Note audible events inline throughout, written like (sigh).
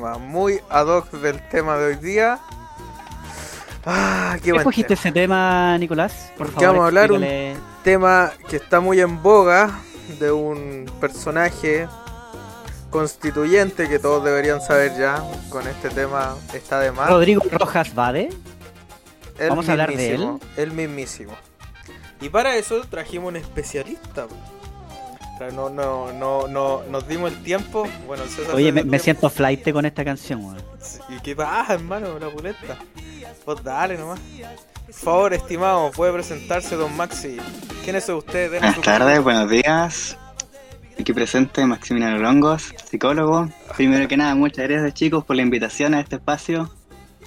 tema, muy ad hoc del tema de hoy día. Ah, qué ¿Qué buen escogiste tema. ese tema, Nicolás? Por Porque favor, vamos a hablar un- explícale. tema que está muy en boga de un personaje constituyente que todos deberían saber ya. Con este tema está de más. Rodrigo Rojas Vade. El Vamos a hablar de mismísimo, El mismísimo. Y para eso trajimos un especialista. Po. O sea, no, no, no, no, nos dimos el tiempo. Bueno, César Oye, se me, siento flight con esta canción, weón. ¿Y qué pasa, hermano? La puleta. Pues dale nomás. Por favor, estimado, puede presentarse don Maxi. ¿Quién es usted? Buenas su- tardes, buenos días. Aquí presente Maximiliano Longos, psicólogo. Primero que nada, muchas gracias chicos por la invitación a este espacio.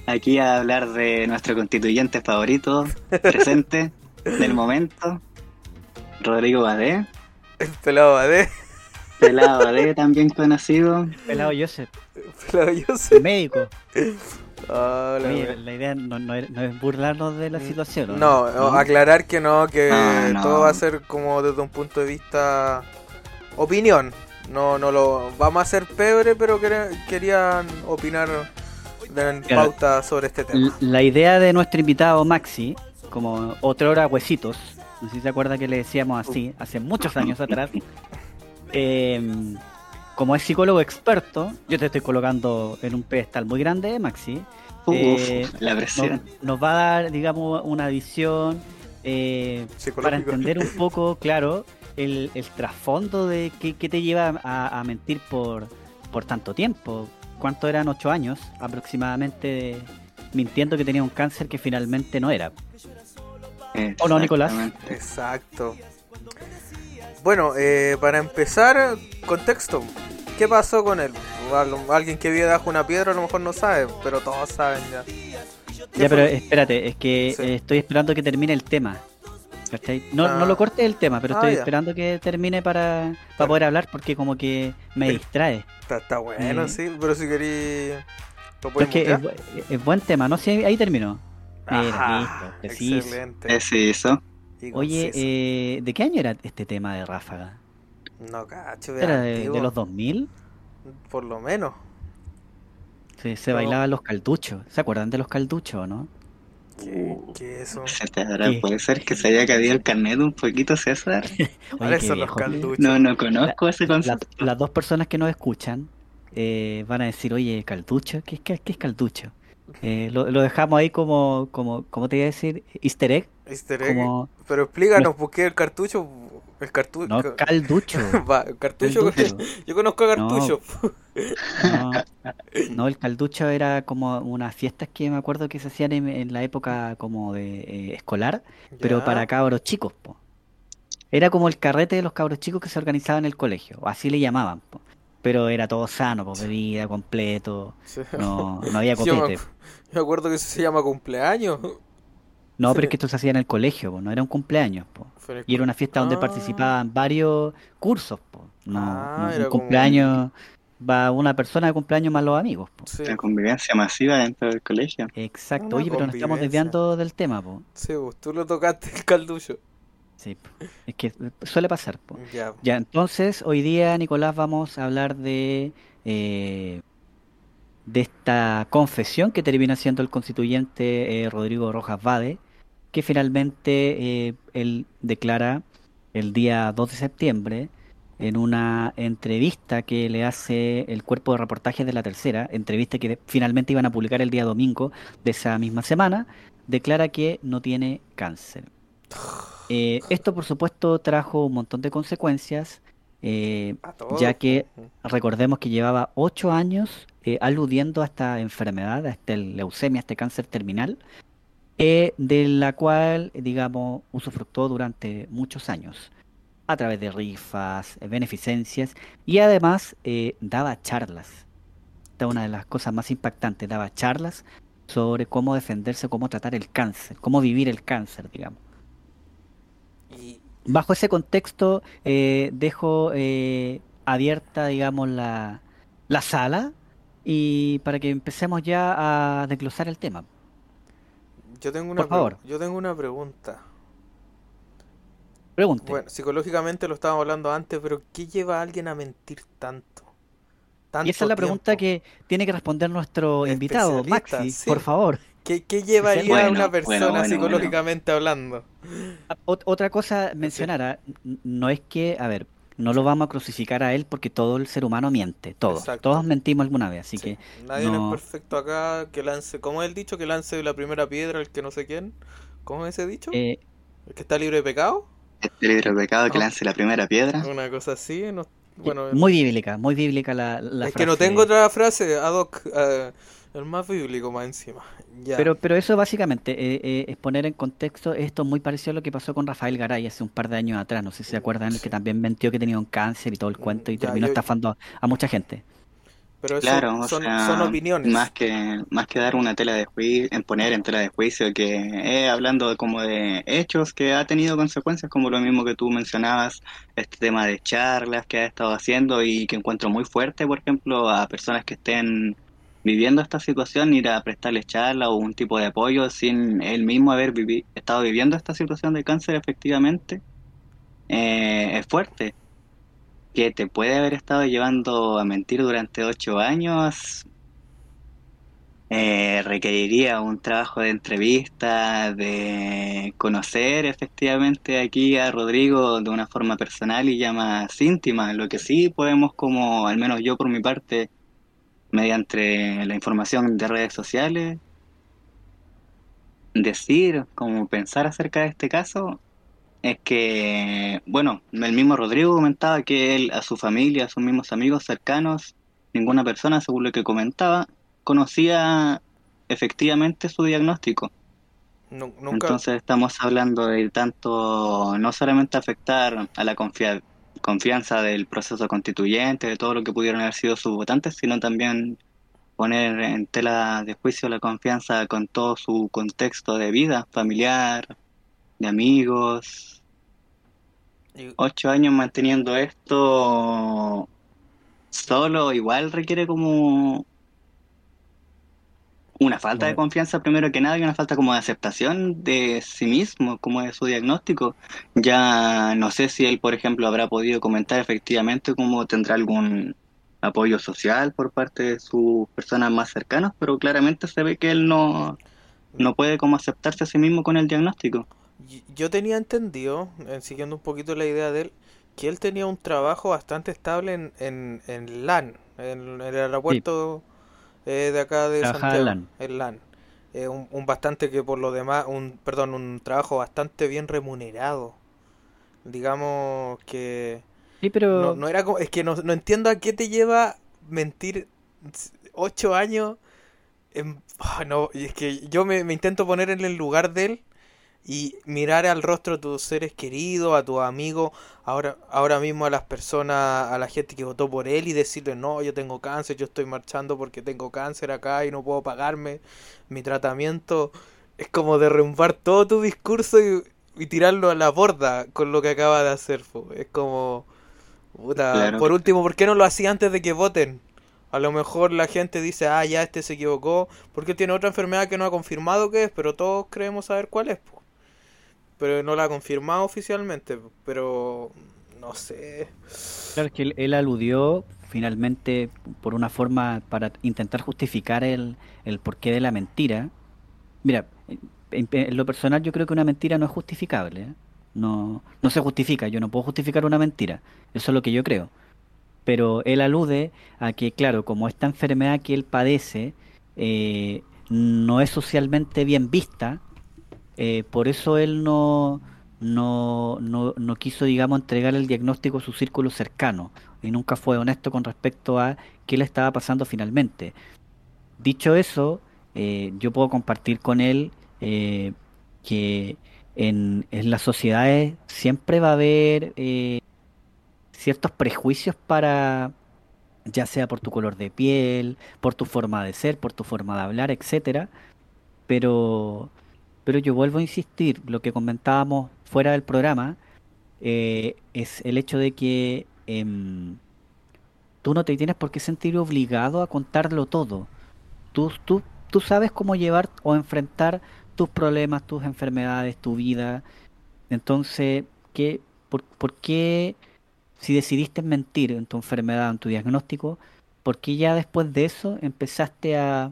Aquí a hablar de nuestro constituyente favorito, presente, del momento. Rodrigo Badé, El (laughs) pelado Badé. pelado Badé también conocido. Pelado Joseph, Pelado yo sé. médico. Oye, güey. la idea no, no es, no es burlarnos de la situación. No, no, aclarar que no, que todo va a ser como desde un punto de vista opinión. No, no lo vamos a hacer pebre, pero querían opinar de en Claro. pauta sobre este tema. La idea de nuestro invitado Maxi, como otra hora huesitos, no sé si se acuerda que le decíamos así, hace muchos años atrás, (laughs) eh, como es psicólogo experto, yo te estoy colocando en un pedestal muy grande, Maxi, Uf, Eh, la nos, presión. nos va a dar, digamos, una visión eh, para entender un poco, claro, el, el trasfondo de qué, qué te lleva a, a mentir por, por tanto tiempo. ¿Cuánto eran? Ocho años aproximadamente mintiendo que tenía un cáncer que finalmente no era. ¿O no, Nicolás? Exacto. Bueno, eh, para empezar, contexto. ¿Qué pasó con él? Al- Alguien que vive bajo una piedra a lo mejor no sabe, pero todos saben ya. ¿Qué Ya, pero espérate, es que Sí. eh, estoy esperando que termine el tema. ¿cachai? No, Ah. no lo cortes el tema, pero Ah, estoy esperando que termine para, para poder hablar porque como que me distrae. Está, está bueno, Eh. sí, pero si querí... ¿Lo Pero es que es, es buen tema, ¿no? Sí, ahí terminó. Mira, Ajá, listo, preciso. excelente. Ese Oye, eh, ¿de qué año era este tema de Ráfaga? No, cacho, ¿Era de, de los 2000? Por lo menos. Sí, se No. bailaban los calduchos. ¿Se acuerdan de los calduchos o no? ¿Qué, qué es eso? Se te habrá- ¿Qué? Puede ser que se haya caído el carnet un poquito, César. (laughs) ¿Cuáles qué son los calduchos? No, no conozco ese La- concepto. las dos personas que nos escuchan eh, van a decir, oye, calducho, ¿qué, es- qué, qué es calducho? Eh, lo, lo dejamos ahí como, como, ¿cómo te iba a decir? Easter egg. Easter egg. Como, Pero explícanos, ¿por qué el cartucho? El cartucho... no, calducho. (laughs) Va, el cartucho... calducho. (laughs) Yo conozco a cartucho. No, no, el calducho era como unas fiestas que me acuerdo que se hacían en, en la época como de eh, escolar, pero para cabros chicos, po. Era como el carrete de los cabros chicos que se organizaba en el colegio, o así le llamaban, po. Pero era todo sano, po, bebida, completo, Sí. no, (laughs) no había Yo me, copete. acu- me acuerdo que eso se llama cumpleaños. No, pero es que esto se hacía en el colegio, po, no era un cumpleaños, po. Y era una fiesta donde Ah. participaban varios cursos, po. No, Ah, no, era un como- cumpleaños, va una persona de cumpleaños más los amigos, po. Sí, La convivencia masiva dentro del colegio. Exacto, Una oye, pero nos estamos desviando del tema, po. sí, vos, tú lo tocaste el calducho. Sí, es que suele pasar. Ya. Ya, entonces, hoy día, Nicolás, vamos a hablar de, eh, de esta confesión que termina siendo el constituyente eh, Rodrigo Rojas Vade, que finalmente eh, él declara el día 2 de septiembre en una entrevista que le hace el cuerpo de reportajes de la tercera, entrevista que finalmente iban a publicar el día domingo de esa misma semana, declara que no tiene cáncer. Eh, esto, por supuesto, trajo un montón de consecuencias, eh, ya que recordemos que llevaba ocho años eh, aludiendo a esta enfermedad, a esta leucemia, a este cáncer terminal, de la cual, digamos, usufructó durante muchos años. a través de rifas, beneficencias y además daba charlas. Esta es una de las cosas más impactantes, daba charlas sobre cómo defenderse, cómo tratar el cáncer, cómo vivir el cáncer, digamos. Bajo ese contexto, eh, dejo eh, abierta, digamos, la, la sala y para que empecemos ya a desglosar el tema. yo tengo una Por favor. yo tengo una pregunta. Pregunte. Bueno, psicológicamente lo estábamos hablando antes, pero ¿qué lleva a alguien a mentir tanto? y esa es la pregunta que tiene que responder nuestro invitado, Maxi, sí. por favor. (laughs) ¿Qué, qué llevaría a una persona bueno, psicológicamente hablando? Ot- Otra cosa mencionar, ah, no es que, a ver, no lo vamos a crucificar a él porque todo el ser humano miente, todos, Exacto. todos mentimos alguna vez, así Sí, que Nadie no- es perfecto acá, que lance, ¿cómo es el dicho? Que lance la primera piedra el que no sé quién. ¿Cómo es ese dicho? eh, ¿El que está libre de pecado? Este libro de pecado que lance la primera piedra. Una cosa así, no- bueno, muy bíblica, muy bíblica la, la es que no frase. tengo otra frase ad hoc, eh, el más bíblico más encima. Ya. Pero, pero eso básicamente eh, eh, es poner en contexto esto muy parecido a lo que pasó con Rafael Garay hace un par de años atrás. No sé si se acuerdan, el que también mentió que tenía un cáncer y todo el cuento y Ya, terminó yo- estafando a, a mucha gente. Pero eso Claro, o son, sea, son opiniones. Más que, más que dar una tela de juicio, en poner en tela de juicio, que eh, hablando como de hechos que ha tenido consecuencias, como lo mismo que tú mencionabas, este tema de charlas que ha estado haciendo y que encuentro muy fuerte, por ejemplo, a personas que estén viviendo esta situación, ir a prestarles charla o un tipo de apoyo sin él mismo haber vivi- estado viviendo esta situación de cáncer efectivamente, eh, es fuerte que te puede haber estado llevando a mentir durante ocho años, eh, requeriría un trabajo de entrevista, de conocer efectivamente aquí a Rodrigo de una forma personal y ya más íntima. Lo que sí podemos, como al menos yo por mi parte, mediante la información de redes sociales, decir, como pensar acerca de este caso, es que, bueno, el mismo Rodrigo comentaba que él, a su familia, a sus mismos amigos cercanos, ninguna persona, según lo que comentaba, conocía efectivamente su diagnóstico. Nunca, Entonces estamos hablando de tanto, no solamente afectar a la confia- confianza del proceso constituyente, de todo lo que pudieron haber sido sus votantes, sino también poner en tela de juicio la confianza con todo su contexto de vida familiar, de amigos, ocho años manteniendo esto solo igual requiere como una falta de confianza primero que nada y una falta como de aceptación de sí mismo, como de su diagnóstico. Ya no sé si él, por ejemplo, habrá podido comentar efectivamente cómo tendrá algún apoyo social por parte de sus personas más cercanas, pero claramente se ve que él no, no puede como aceptarse a sí mismo con el diagnóstico. Yo tenía entendido, eh, siguiendo un poquito la idea de él, que él tenía un trabajo bastante estable en, en, en LAN, en, el aeropuerto eh, de acá de Trabajaba Santiago, en LAN. en LAN. Eh, un, un bastante que por lo demás, un, perdón, un trabajo bastante bien remunerado. Digamos que Sí, pero no, no era como, es que no, no entiendo a qué te lleva mentir ocho años. en- ah, no, y es que yo me, me intento poner en el lugar de él y mirar al rostro de tus seres queridos, a tus amigos, ahora, ahora mismo a las personas, a la gente que votó por él y decirle, no, yo tengo cáncer, yo estoy marchando porque tengo cáncer acá y no puedo pagarme mi tratamiento. Es como derrumbar todo tu discurso y, y tirarlo a la borda con lo que acaba de hacer. po. Es como... Puta, Claro. por último, ¿por qué no lo hacía antes de que voten? A lo mejor la gente dice, ah, ya este se equivocó, porque tiene otra enfermedad que no ha confirmado que es, pero todos creemos saber cuál es. po. Pero no la ha confirmado oficialmente, pero no sé. Claro, que él, aludió finalmente por una forma para intentar justificar el, el porqué de la mentira. Mira, en, en lo personal yo creo que una mentira no es justificable. ¿eh? No, no se justifica, yo no puedo justificar una mentira. Eso es lo que yo creo. Pero él alude a que, claro, como esta enfermedad que él padece eh, no es socialmente bien vista, eh, por eso él no, no, no, no quiso, digamos, entregar el diagnóstico a su círculo cercano y nunca fue honesto con respecto a qué le estaba pasando finalmente. Dicho eso, eh, yo puedo compartir con él eh, que en, las sociedades siempre va a haber ciertos prejuicios para, ya sea por tu color de piel, por tu forma de ser, por tu forma de hablar, etcétera. Pero, pero yo vuelvo a insistir, lo que comentábamos fuera del programa, eh, es el hecho de que em, tú no te tienes por qué sentir obligado a contarlo todo. Tú, tú, tú sabes cómo llevar o enfrentar tus problemas, tus enfermedades, tu vida. Entonces, ¿qué, por, por qué si decidiste mentir en tu enfermedad, en tu diagnóstico, ¿por qué ya después de eso empezaste a,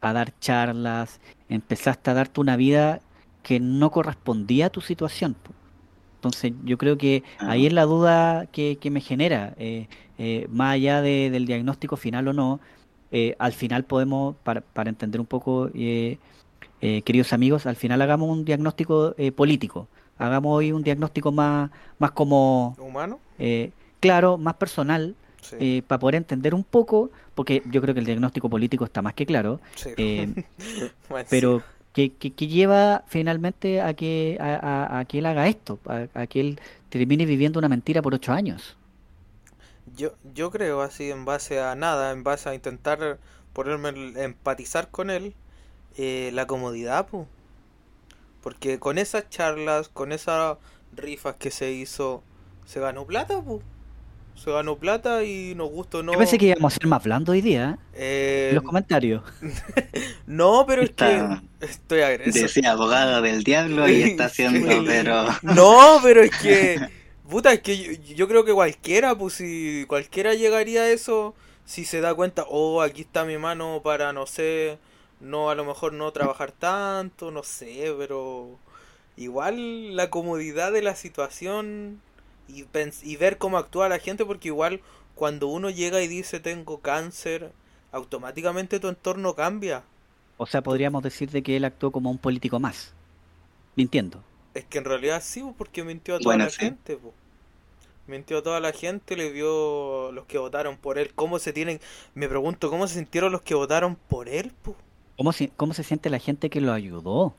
a dar charlas, empezaste a darte una vida que no correspondía a tu situación? Entonces yo creo que ahí es la duda que, que me genera, eh, eh, más allá de- del diagnóstico final o no, eh, al final podemos, para, para entender un poco, queridos amigos, al final hagamos un diagnóstico eh, político, hagamos hoy un diagnóstico más, más como, ¿Humano? claro, más personal, Sí. para poder entender un poco, porque yo creo que el diagnóstico político está más que claro, sí. eh, (laughs) pero que, que, que lleva finalmente a que, a, a- a que él haga esto, a, a que él termine viviendo una mentira por ocho años. Yo, yo creo así en base a nada, en base a intentar ponerme empatizar con él, eh, la comodidad, pu. Porque con esas charlas, con esas rifas que se hizo, se ganó plata, pu. Se ganó plata y nos gustó no. Yo pensé que íbamos a ser más blandos hoy día, ¿eh? Eh, En los comentarios. (laughs) no, pero es Está- que estoy agradecido. Decía abogado del diablo y está haciendo, pero No, pero es que, puta, es que yo, yo creo que cualquiera, pues si cualquiera llegaría a eso, si se da cuenta, oh, aquí está mi mano para, no sé, no, a lo mejor no trabajar tanto, no sé, pero igual la comodidad de la situación y, pens- y ver cómo actúa la gente, porque igual cuando uno llega y dice tengo cáncer, automáticamente tu entorno cambia. O sea, podríamos decir de que él actuó como un político más, mintiendo. Es que en realidad sí, po, porque mintió a toda Bueno, la sí. gente, po. Mintió a toda la gente, le vio los que votaron por él. ¿Cómo se tienen? Me pregunto, ¿cómo se sintieron los que votaron por él, po? ¿Cómo se, cómo se siente la gente que lo ayudó?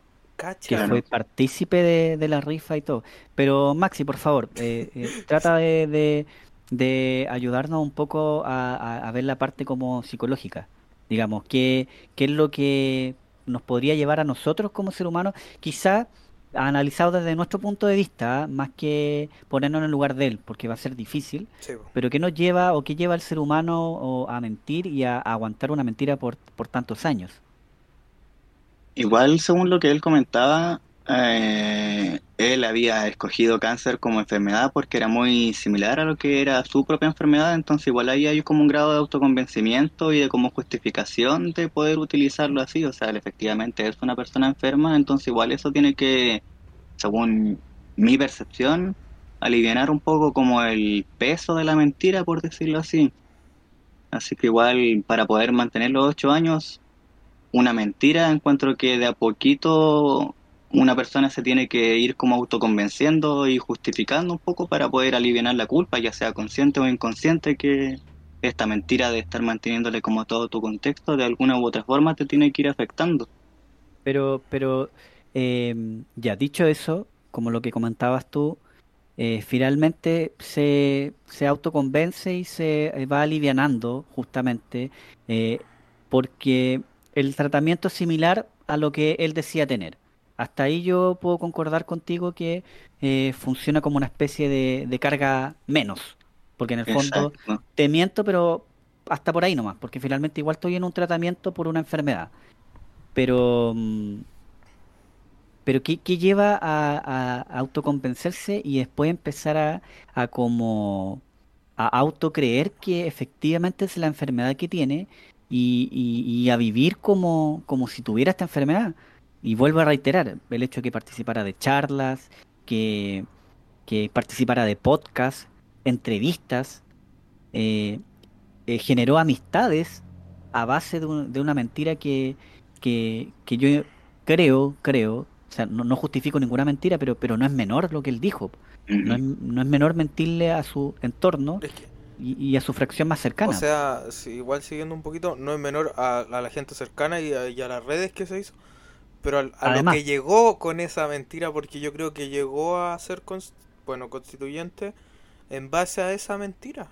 Que Cacha. Claro. fue partícipe de, de la rifa y todo. Pero Maxi, por favor, eh, eh, trata de, de, de ayudarnos un poco a, a- a ver la parte como psicológica. Digamos, ¿qué, qué es lo que nos podría llevar a nosotros como ser humanos? Quizá analizado desde nuestro punto de vista, más que ponernos en el lugar de él, porque va a ser difícil. Sí. Pero ¿qué nos lleva o qué lleva al ser humano o a mentir y a, a aguantar una mentira por, por tantos años? Igual según lo que él comentaba, eh, él había escogido cáncer como enfermedad porque era muy similar a lo que era su propia enfermedad, entonces igual ahí hay como un grado de autoconvencimiento y de como justificación de poder utilizarlo así, o sea, él efectivamente es una persona enferma, entonces igual eso tiene que, según mi percepción, alivianar un poco como el peso de la mentira, por decirlo así. Así que igual para poder mantener los ocho años, una mentira, encuentro que de a poquito una persona se tiene que ir como autoconvenciendo y justificando un poco para poder aliviar la culpa, ya sea consciente o inconsciente, que esta mentira de estar manteniéndole como todo tu contexto de alguna u otra forma te tiene que ir afectando. Pero, pero em, ya dicho eso, como lo que comentabas tú, eh, finalmente se, se autoconvence y se eh, va alivianando justamente eh, porque el tratamiento es similar a lo que él decía tener. Hasta ahí yo puedo concordar contigo que eh, funciona como una especie de, de carga menos, porque en el fondo Exacto. te miento, pero hasta por ahí nomás, porque finalmente igual estoy en un tratamiento por una enfermedad. Pero, mm, pero ¿qué, qué lleva a autoconvencerse y después empezar a, a como a autocreer que efectivamente es la enfermedad que tiene y, y- y a vivir como, como si tuviera esta enfermedad? Y vuelvo a reiterar, el hecho de que participara de charlas, que, que participara de podcasts, entrevistas, eh, eh, generó amistades a base de, un- de una mentira que, que, que yo creo, creo, o sea, no, no justifico ninguna mentira, pero, pero no es menor lo que él dijo. No es, no es menor mentirle a su entorno Es que, y, y a su fracción más o cercana. sea, si- igual siguiendo un poquito, no es menor a, a la gente cercana y a, y a las redes que se hizo, pero al- a, lo Además. que llegó con esa mentira, porque yo creo que llegó a ser, bueno, constituyente en base a esa mentira.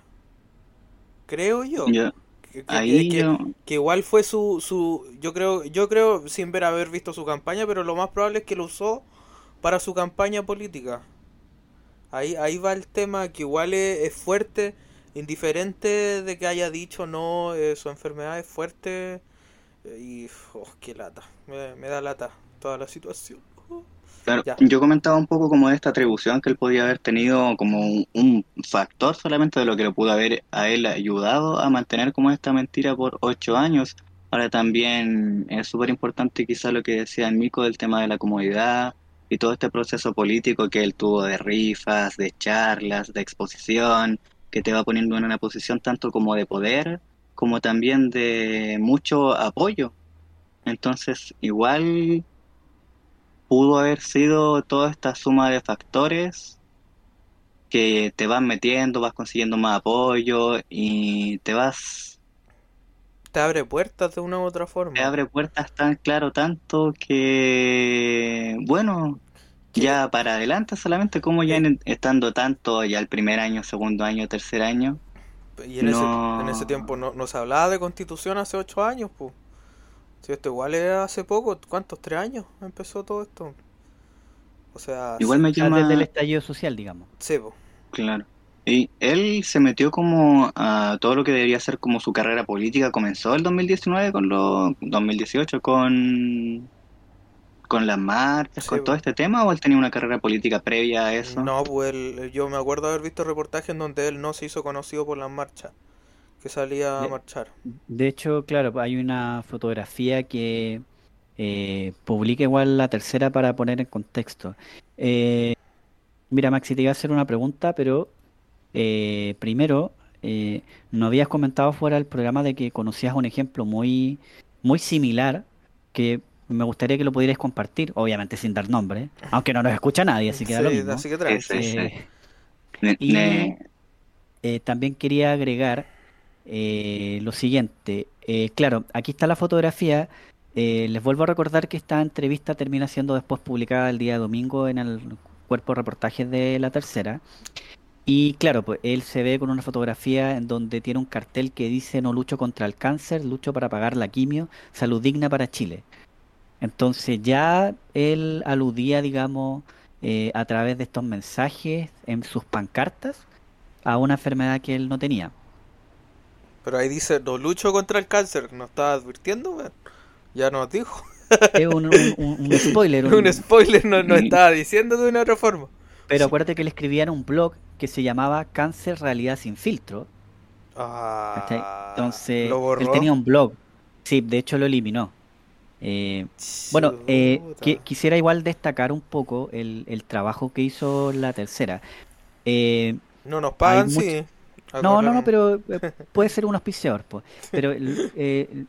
Creo yo. Yo- Que, que- ahí que- yo- que igual fue su, su yo creo yo creo sin ver haber visto su campaña pero lo más probable es que lo usó para su campaña política ahí ahí va el tema que igual es, es fuerte indiferente de que haya dicho no eh, su enfermedad es fuerte eh, y oh, qué lata me, me da lata toda la situación Claro, Ya. yo comentaba un poco como de esta atribución que él podía haber tenido como un, un factor solamente de lo que le pudo haber a él ayudado a mantener como esta mentira por ocho años. Ahora también es súper importante quizá lo que decía el Mico del tema de la comodidad y todo este proceso político que él tuvo de rifas, de charlas, de exposición, que te va poniendo en una posición tanto como de poder como también de mucho apoyo. Entonces, igual pudo haber sido toda esta suma de factores que te van metiendo, vas consiguiendo más apoyo y te vas, te abre puertas de una u otra forma te abre puertas tan claro tanto que, bueno, ya para adelante solamente como ya en- estando tanto ya el primer año, segundo año, tercer año, Y en, No. ese, en ese tiempo no, no se hablaba de constitución hace ocho años, pues. Si esto igual es hace poco, ¿cuántos? ¿Tres años empezó todo esto? O sea, igual me llama... desde el estallido social, digamos. sí, po. Claro. Y él se metió como a todo lo que debería ser como su carrera política. Comenzó el 2019 con los 2018 con con las marchas, Sí, con todo este tema o él tenía una carrera política previa a eso? No, pues él- yo me acuerdo haber visto reportajes en donde él no se hizo conocido por las marchas, que salía a De- marchar. De hecho, claro, hay una fotografía que eh, publica igual la tercera para poner en contexto. Eh, mira, Maxi, te iba a hacer una pregunta, pero eh, primero, eh, no habías comentado fuera del programa de que conocías un ejemplo muy, muy similar que me gustaría que lo pudierais compartir, obviamente sin dar nombre, aunque no nos escucha nadie, así que da lo Sí, mismo. así que. Sí, sí. Eh, y- eh, también quería agregar eh, lo siguiente. Eh, claro, aquí está la fotografía. Eh, les vuelvo a recordar que esta entrevista termina siendo después publicada el día domingo en el cuerpo de reportajes de la tercera. Y claro, pues él se ve con una fotografía en donde tiene un cartel que dice no lucho contra el cáncer, lucho para pagar la quimio, salud digna para Chile. Entonces ya él aludía, digamos, eh, a través de estos mensajes en sus pancartas a una enfermedad que él no tenía. Pero ahí dice, no lucho contra el cáncer, ¿nos estaba advirtiendo? Ya nos dijo. Es un, un- un- un (laughs) spoiler, un- Un (laughs) spoiler nos, nos (laughs) estaba diciendo de una otra forma. pero acuérdate que él escribía en un blog que se llamaba Cáncer Realidad Sin Filtro. Ah, Entonces, él tenía un blog. Sí, de hecho lo eliminó. Eh, bueno, eh, Chuta. qui- quisiera igual destacar un poco el, el trabajo que hizo la tercera. Eh, No nos pagan, sí. No, no, no, pero eh, (laughs) puede ser un auspiciador. pues. Pero eh,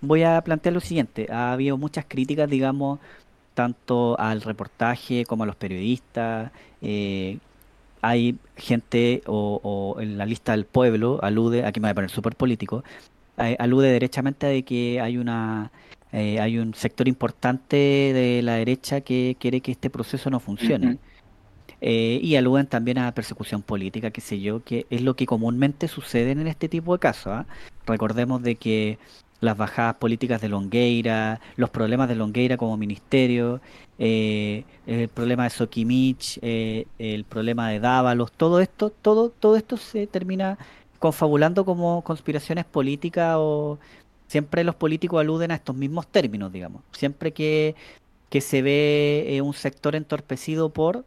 voy a plantear lo siguiente. Ha habido muchas críticas, digamos, tanto al reportaje como a los periodistas. eh, hay gente, o, o en la lista del pueblo, alude, aquí me voy a poner súper político, eh, alude derechamente de que hay una... eh, hay un sector importante de la derecha que quiere que este proceso no funcione. Eh, y aluden también a persecución política, qué sé yo, que es lo que comúnmente sucede en este tipo de casos. ¿ah? Recordemos de que las bajadas políticas de Longueira, los problemas de Longueira como ministerio, eh, el problema de Sokimich, eh, el problema de Dávalos, todo esto, todo, todo esto se termina confabulando como conspiraciones políticas o siempre los políticos aluden a estos mismos términos, digamos. Siempre que, que se ve eh, un sector entorpecido por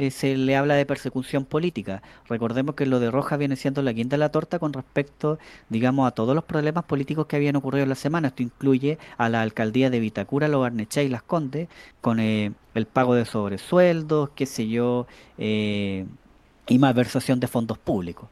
eh, se le habla de persecución política. Recordemos que lo de Roja viene siendo la quinta de la torta con respecto, digamos, a todos los problemas políticos que habían ocurrido en la semana. Esto incluye a la alcaldía de Vitacura, Lo Barnechea y Las Condes, con eh, el pago de sobresueldos, qué sé yo, eh, y malversación de fondos públicos.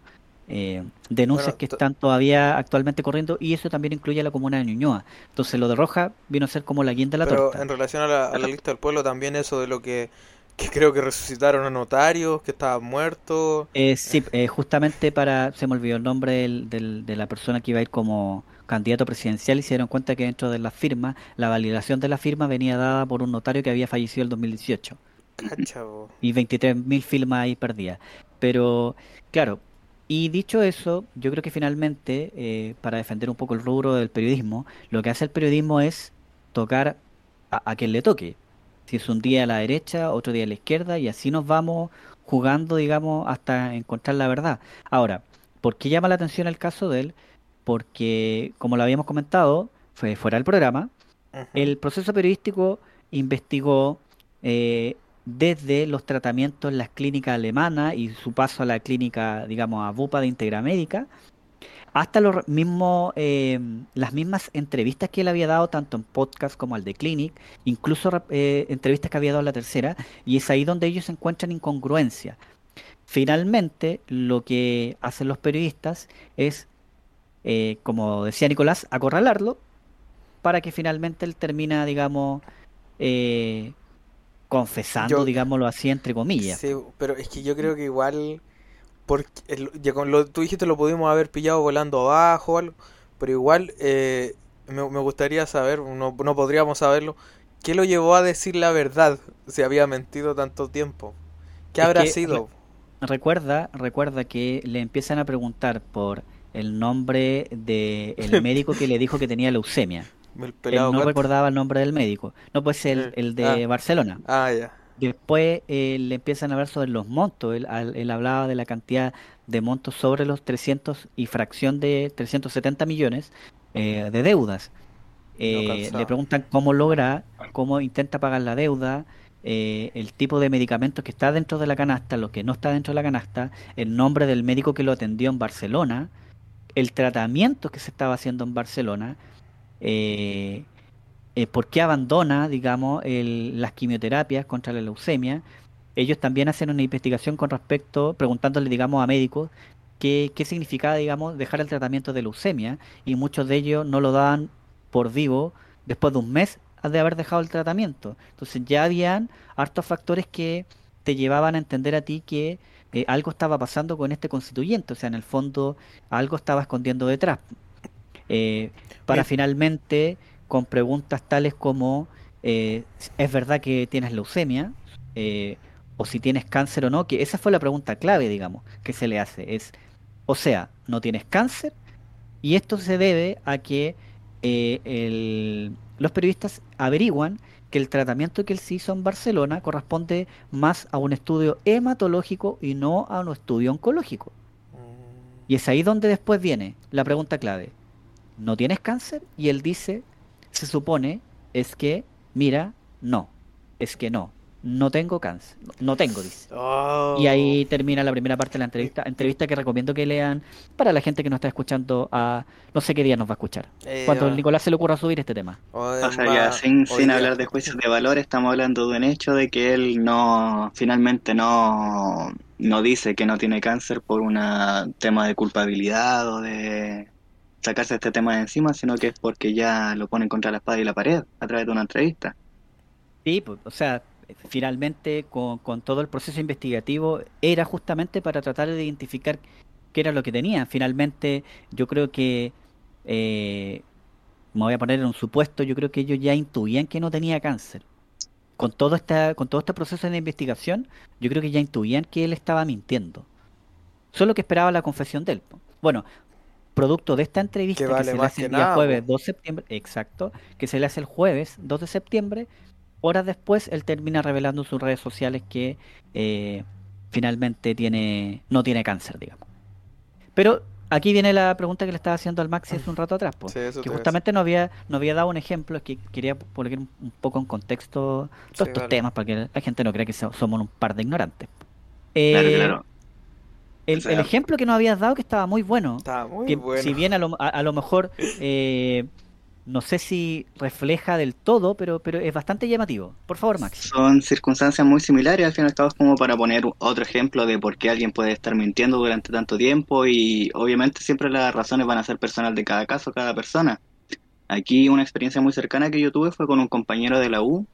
Eh, denuncias Bueno, que están todavía actualmente corriendo y eso también incluye a la comuna de Ñuñoa. Entonces lo de Roja vino a ser como la guinda de la Pero torta. en relación a la, a la lista del pueblo, también eso de lo que, que creo que resucitaron a notarios, que estaban muertos. Eh, sí, eh, justamente para, se me olvidó el nombre del, del- de la persona que iba a ir como candidato presidencial y se dieron cuenta que dentro de la firma, la validación de la firma venía dada por un notario que había fallecido el 2018 Cacha, po. y 23.000 firmas ahí perdidas. Pero, claro, y dicho eso, yo creo que finalmente, eh, para defender un poco el rubro del periodismo, lo que hace el periodismo es tocar a, a quien le toque. Si es un día a la derecha, otro día a la izquierda, y así nos vamos jugando, digamos, hasta encontrar la verdad. Ahora, ¿por qué llama la atención el caso de él? Porque, como lo habíamos comentado, fue fuera del programa, el proceso periodístico investigó eh, desde los tratamientos en las clínicas alemanas y su paso a la clínica, digamos, a Bupa de Integra Médica, hasta los mismos, eh, las mismas entrevistas que él había dado tanto en podcast como al de Clinic, incluso eh, entrevistas que había dado en la tercera, y es ahí donde ellos encuentran incongruencia. Finalmente, lo que hacen los periodistas es, eh, como decía Nicolás, acorralarlo para que finalmente él termina, digamos, confesando, Yo- digámoslo así, entre comillas. Sí, pero es que yo creo que igual, porque el- ya con lo tú dijiste lo pudimos haber pillado volando abajo algo, pero igual eh, me, me gustaría saber, no, no podríamos saberlo, ¿qué lo llevó a decir la verdad si había mentido tanto tiempo? ¿Qué Es habrá que sido? Recuerda, recuerda que le empiezan a preguntar por el nombre del (laughs) médico que le dijo que tenía leucemia. El Él pelado no recordaba el nombre del médico. No, pues el, Eh, el de ah. Barcelona. Ah, ya. Después eh, le empiezan a hablar sobre los montos. Él, él hablaba de la cantidad de montos sobre los 300 y fracción de 370 millones eh, de deudas. Le preguntan cómo logra, cómo intenta pagar la deuda, el tipo de medicamentos que está dentro de la canasta, lo que no está dentro de la canasta, el nombre del médico que lo atendió en Barcelona, el tratamiento que se estaba haciendo en Barcelona, eh, eh, por qué abandona, digamos, el- las quimioterapias contra la leucemia. Ellos también hacen una investigación con respecto, preguntándole, digamos, a médicos qué, qué significaba, digamos, dejar el tratamiento de leucemia, y muchos de ellos no lo daban por vivo después de un mes de haber dejado el tratamiento. Entonces ya habían hartos factores que te llevaban a entender a ti que eh, algo estaba pasando con este constituyente, o sea, en el fondo algo estaba escondiendo detrás. Eh, para finalmente, con preguntas tales como, eh, ¿es verdad que tienes leucemia? Eh, o si tienes cáncer o no, que esa fue la pregunta clave, digamos, que se le hace. Es, o sea, no tienes cáncer, y esto se debe a que el- los periodistas averiguan que el tratamiento que él se hizo en Barcelona corresponde más a un estudio hematológico y no a un estudio oncológico. Y es ahí donde después viene la pregunta clave. ¿No tienes cáncer? Y él dice, se supone, es que, mira, no, es que no, no tengo cáncer, no, tengo, dice. Oh. Y ahí termina la primera parte de la entrevista, entrevista que recomiendo que lean para la gente que nos está escuchando a no sé qué día nos va a escuchar. Eh, Cuando el Nicolás se le ocurra subir este tema. o O sea, ya sin, sin día. hablar de juicios de valor, estamos hablando de un hecho de que él no, finalmente no, no dice que no tiene cáncer por un tema de culpabilidad o de sacarse este tema de encima, sino que es porque ya lo ponen contra la espada y la pared a través de una entrevista. Sí, pues, o sea, finalmente con, todo el proceso investigativo era justamente para tratar de identificar qué era lo que tenía. Finalmente, yo creo que, eh, me voy a poner en un supuesto, yo creo que ellos ya intuían que no tenía cáncer. Con todo, esta, con todo este proceso de investigación, yo creo que ya intuían que él estaba mintiendo. Solo que esperaba la confesión de él. Bueno, producto de esta entrevista Que se le hace el día nada, jueves po. 2 de septiembre, exacto, que se le hace el jueves 2 de septiembre, horas después él termina revelando en sus redes sociales que eh, finalmente tiene no tiene cáncer, digamos. Pero aquí viene la pregunta que le estaba haciendo al Maxi hace un rato atrás, Sí, que justamente nos había, nos había dado un ejemplo, es que quería poner un poco en contexto todos Sí, estos vale. temas para que la gente no crea que so- somos un par de ignorantes. Claro, Eh, claro. El, O sea- el ejemplo que nos habías dado que estaba muy bueno, Está muy que bueno. si bien a lo, a, a lo mejor eh, no sé si refleja del todo, pero, pero es bastante llamativo. Por favor, Max. Son circunstancias muy similares, al fin y al cabo es como para poner otro ejemplo de por qué alguien puede estar mintiendo durante tanto tiempo y obviamente siempre las razones van a ser personal de cada caso, cada persona. Aquí una experiencia muy cercana que yo tuve fue con un compañero de la U,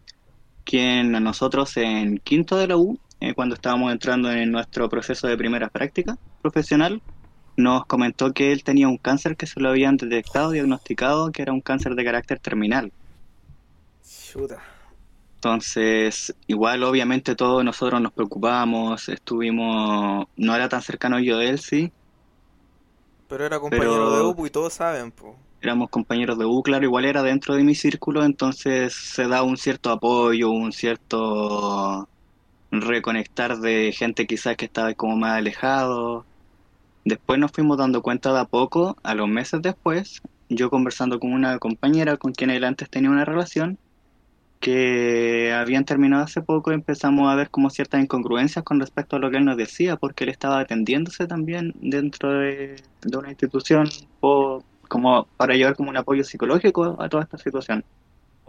quien a nosotros en quinto de la U, eh, cuando estábamos entrando en nuestro proceso de primera práctica profesional, nos comentó que él tenía un cáncer que se lo habían detectado, diagnosticado, que era un cáncer de carácter terminal. Chuta. Entonces, igual obviamente todos nosotros nos preocupamos, estuvimos, no era tan cercano yo de él, sí, Pero era compañero Pero- de UPU y todos saben, po. éramos compañeros de U, claro, igual era dentro de mi círculo, entonces se da un cierto apoyo, un cierto reconectar de gente quizás que estaba como más alejado. Después nos fuimos dando cuenta de a poco, a los meses después, yo conversando con una compañera con quien él antes tenía una relación, que habían terminado hace poco, empezamos a ver como ciertas incongruencias con respecto a lo que él nos decía, porque él estaba atendiéndose también dentro de, de una institución po- como para llevar como un apoyo psicológico a toda esta situación.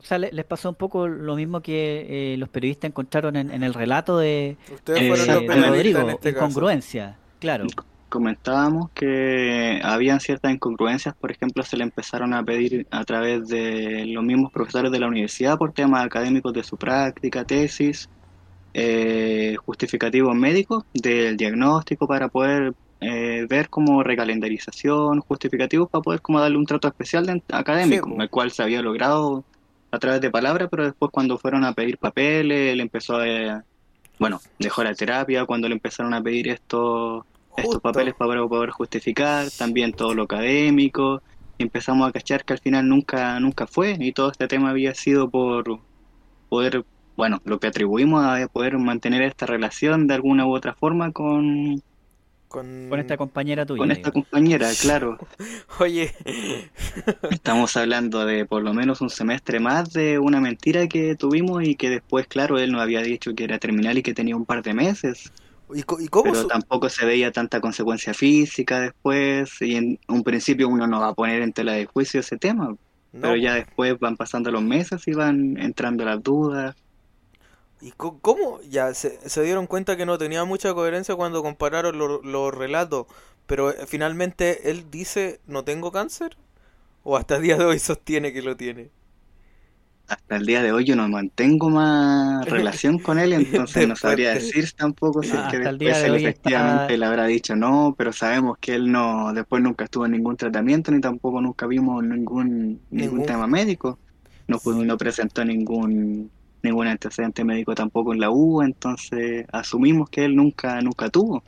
O sea, le- les pasó un poco lo mismo que eh, los periodistas encontraron en, en el relato de, Ustedes Eh, fueron de- los de Rodrigo, en este caso. incongruencia, claro. Comentábamos que habían ciertas incongruencias, por ejemplo, se le empezaron a pedir a través de los mismos profesores de la universidad por temas académicos de su práctica, tesis, eh, justificativos médicos del diagnóstico para poder eh, ver como recalendarización, justificativos para poder como darle un trato especial de- académico, Sí, el cual se había logrado a través de palabras, pero después cuando fueron a pedir papeles, él empezó a... Bueno, dejó la terapia cuando le empezaron a pedir esto estos Justo. papeles para poder justificar, también todo lo académico, y empezamos a cachar que al final nunca, nunca fue, y todo este tema había sido por poder, bueno, lo que atribuimos a poder mantener esta relación de alguna u otra forma con, Con... Con esta compañera tuya. con esta digo. compañera, claro. (laughs) Oye, (laughs) Estamos hablando de por lo menos un semestre más de una mentira que tuvimos y que después, claro, él nos había dicho que era terminal y que tenía un par de meses. ¿y, y cómo pero su- tampoco se veía tanta consecuencia física después y en un principio uno no va a poner en tela de juicio ese tema, no, pero ya después van pasando los meses y van entrando las dudas. ¿Y co- cómo? Ya se, se dieron cuenta que no tenía mucha coherencia cuando compararon lo- los relatos, pero eh, finalmente él dice, ¿no tengo cáncer? ¿O hasta el día de hoy sostiene que lo tiene? Hasta el día de hoy yo no mantengo más (laughs) relación con él, entonces no sabría de- decir tampoco si es que después de él efectivamente está- le habrá dicho no, pero sabemos que él no, después nunca estuvo en ningún tratamiento ni tampoco nunca vimos ningún, ningún Ningún- tema médico. No, no presentó ningún ningún antecedente médico tampoco en la U, entonces asumimos que él nunca nunca tuvo.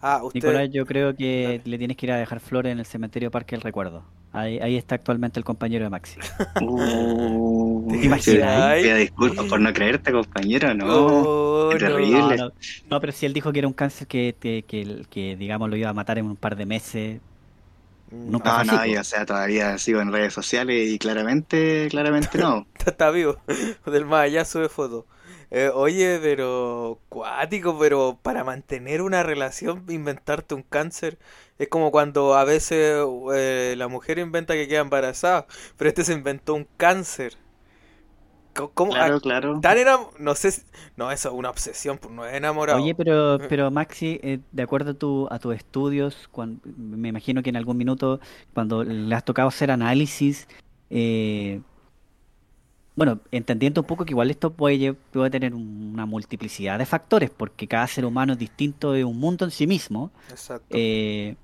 Ah, usted... Nicolás, yo creo que Dale. le tienes que ir a dejar flores en el cementerio Parque del Recuerdo. Ahí, ahí está actualmente el compañero de Maxi. (laughs) Uh, ¿Te sí, imaginas? Pido disculpas por no creerte, compañero, no. Oh, terrible. No, no, no, pero si él dijo que era un cáncer que, que, que, que, digamos, lo iba a matar en un par de meses. Nunca No, no, así, y, po. o sea, todavía sigo en redes sociales y claramente, claramente no. Está, está vivo, (laughs) del más allá sube foto. Eh, oye, pero cuático, pero para mantener una relación, inventarte un cáncer, es como cuando a veces eh, la mujer inventa que queda embarazada, pero este se inventó un cáncer. ¿Cómo? Claro, Ah, claro. Tan enam- no sé, si- no, eso es una obsesión, pues no es enamorado. Oye, pero, Eh. pero Maxi, eh, de acuerdo a, tu, a tus estudios, me imagino que en algún minuto, cuando le has tocado hacer análisis, eh, bueno, entendiendo un poco que igual esto puede, tener una multiplicidad de factores, porque cada ser humano es distinto, es un mundo en sí mismo. Exacto. Eh,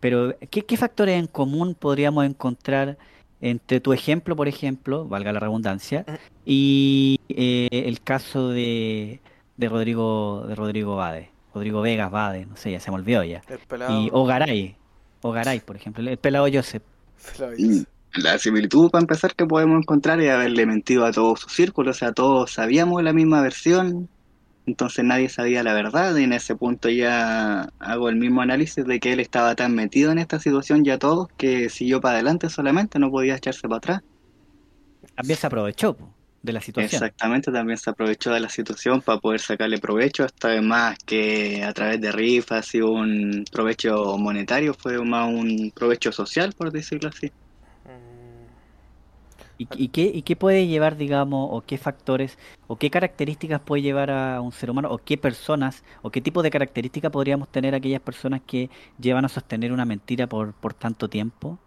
pero, ¿qué, qué factores en común podríamos encontrar entre tu ejemplo, por ejemplo, valga la redundancia, y eh, el caso de, de Rodrigo de Rodrigo Bade, Rodrigo Vegas Bade, no sé, ya se me olvidó ya, el pelado. y Ogaray, Ogaray, por ejemplo, el pelado Joseph. pelado Y La similitud, para empezar, que podemos encontrar es haberle mentido a todo su círculo, o sea, todos sabíamos la misma versión, entonces nadie sabía la verdad, y en ese punto ya hago el mismo análisis de que él estaba tan metido en esta situación ya todos que siguió para adelante solamente, no podía echarse para atrás. También se aprovechó de la situación. Exactamente, también se aprovechó de la situación para poder sacarle provecho, esta vez más que a través de rifas y un provecho monetario, fue más un provecho social, por decirlo así. ¿Y, y qué, ¿Y qué puede llevar, digamos, o qué factores, o qué características puede llevar a un ser humano, o qué personas, o qué tipo de características podríamos tener aquellas personas que llevan a sostener una mentira por, por tanto tiempo?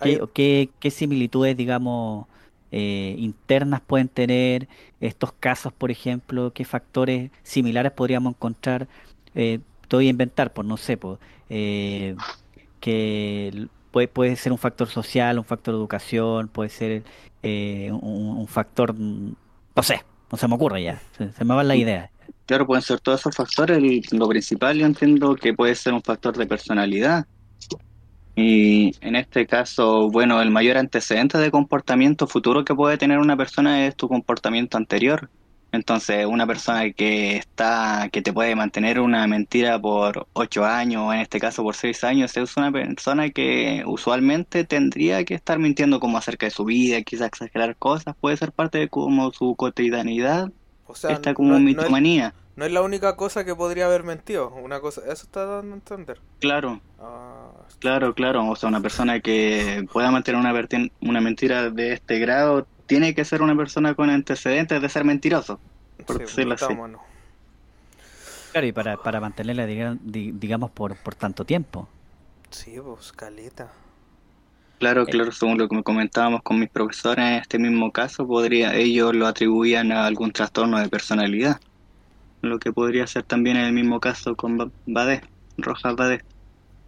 ¿Qué, o qué, qué similitudes, digamos, eh, internas pueden tener estos casos, por ejemplo? ¿Qué factores similares podríamos encontrar? Eh, te voy a inventar, por no sé, por, eh, que puede, puede ser un factor social, un factor de educación, puede ser eh, un, un factor, mm, no sé, No se me ocurre ya, se, se me van las ideas. Claro, pueden ser todos esos factores. y lo principal yo entiendo que puede ser un factor de personalidad. Y en este caso, bueno, el mayor antecedente de comportamiento futuro que puede tener una persona es tu comportamiento anterior. Entonces, una persona que está, que te puede mantener una mentira por ocho años, o en este caso por seis años, es una persona que usualmente tendría que estar mintiendo como acerca de su vida, quizás exagerar cosas, puede ser parte de como su cotidianidad, O sea, está como no, en no es, mitomanía. no es la única cosa que podría haber mentido. Una cosa, eso está dando a entender. Claro, Ah, claro, claro. O sea, una persona que pueda mantener una, una mentira de este grado tiene que ser una persona con antecedentes de ser mentiroso, por sí, decirlo así. Claro, y para, para mantenerla, diga- di- digamos, por, por tanto tiempo. Sí, pues, caleta. Claro, Eh. claro, según lo que comentábamos con mis profesores, en este mismo caso, podría, ellos lo atribuían a algún trastorno de personalidad, lo que podría ser también en el mismo caso con Ba- Bade, Rojas Bade.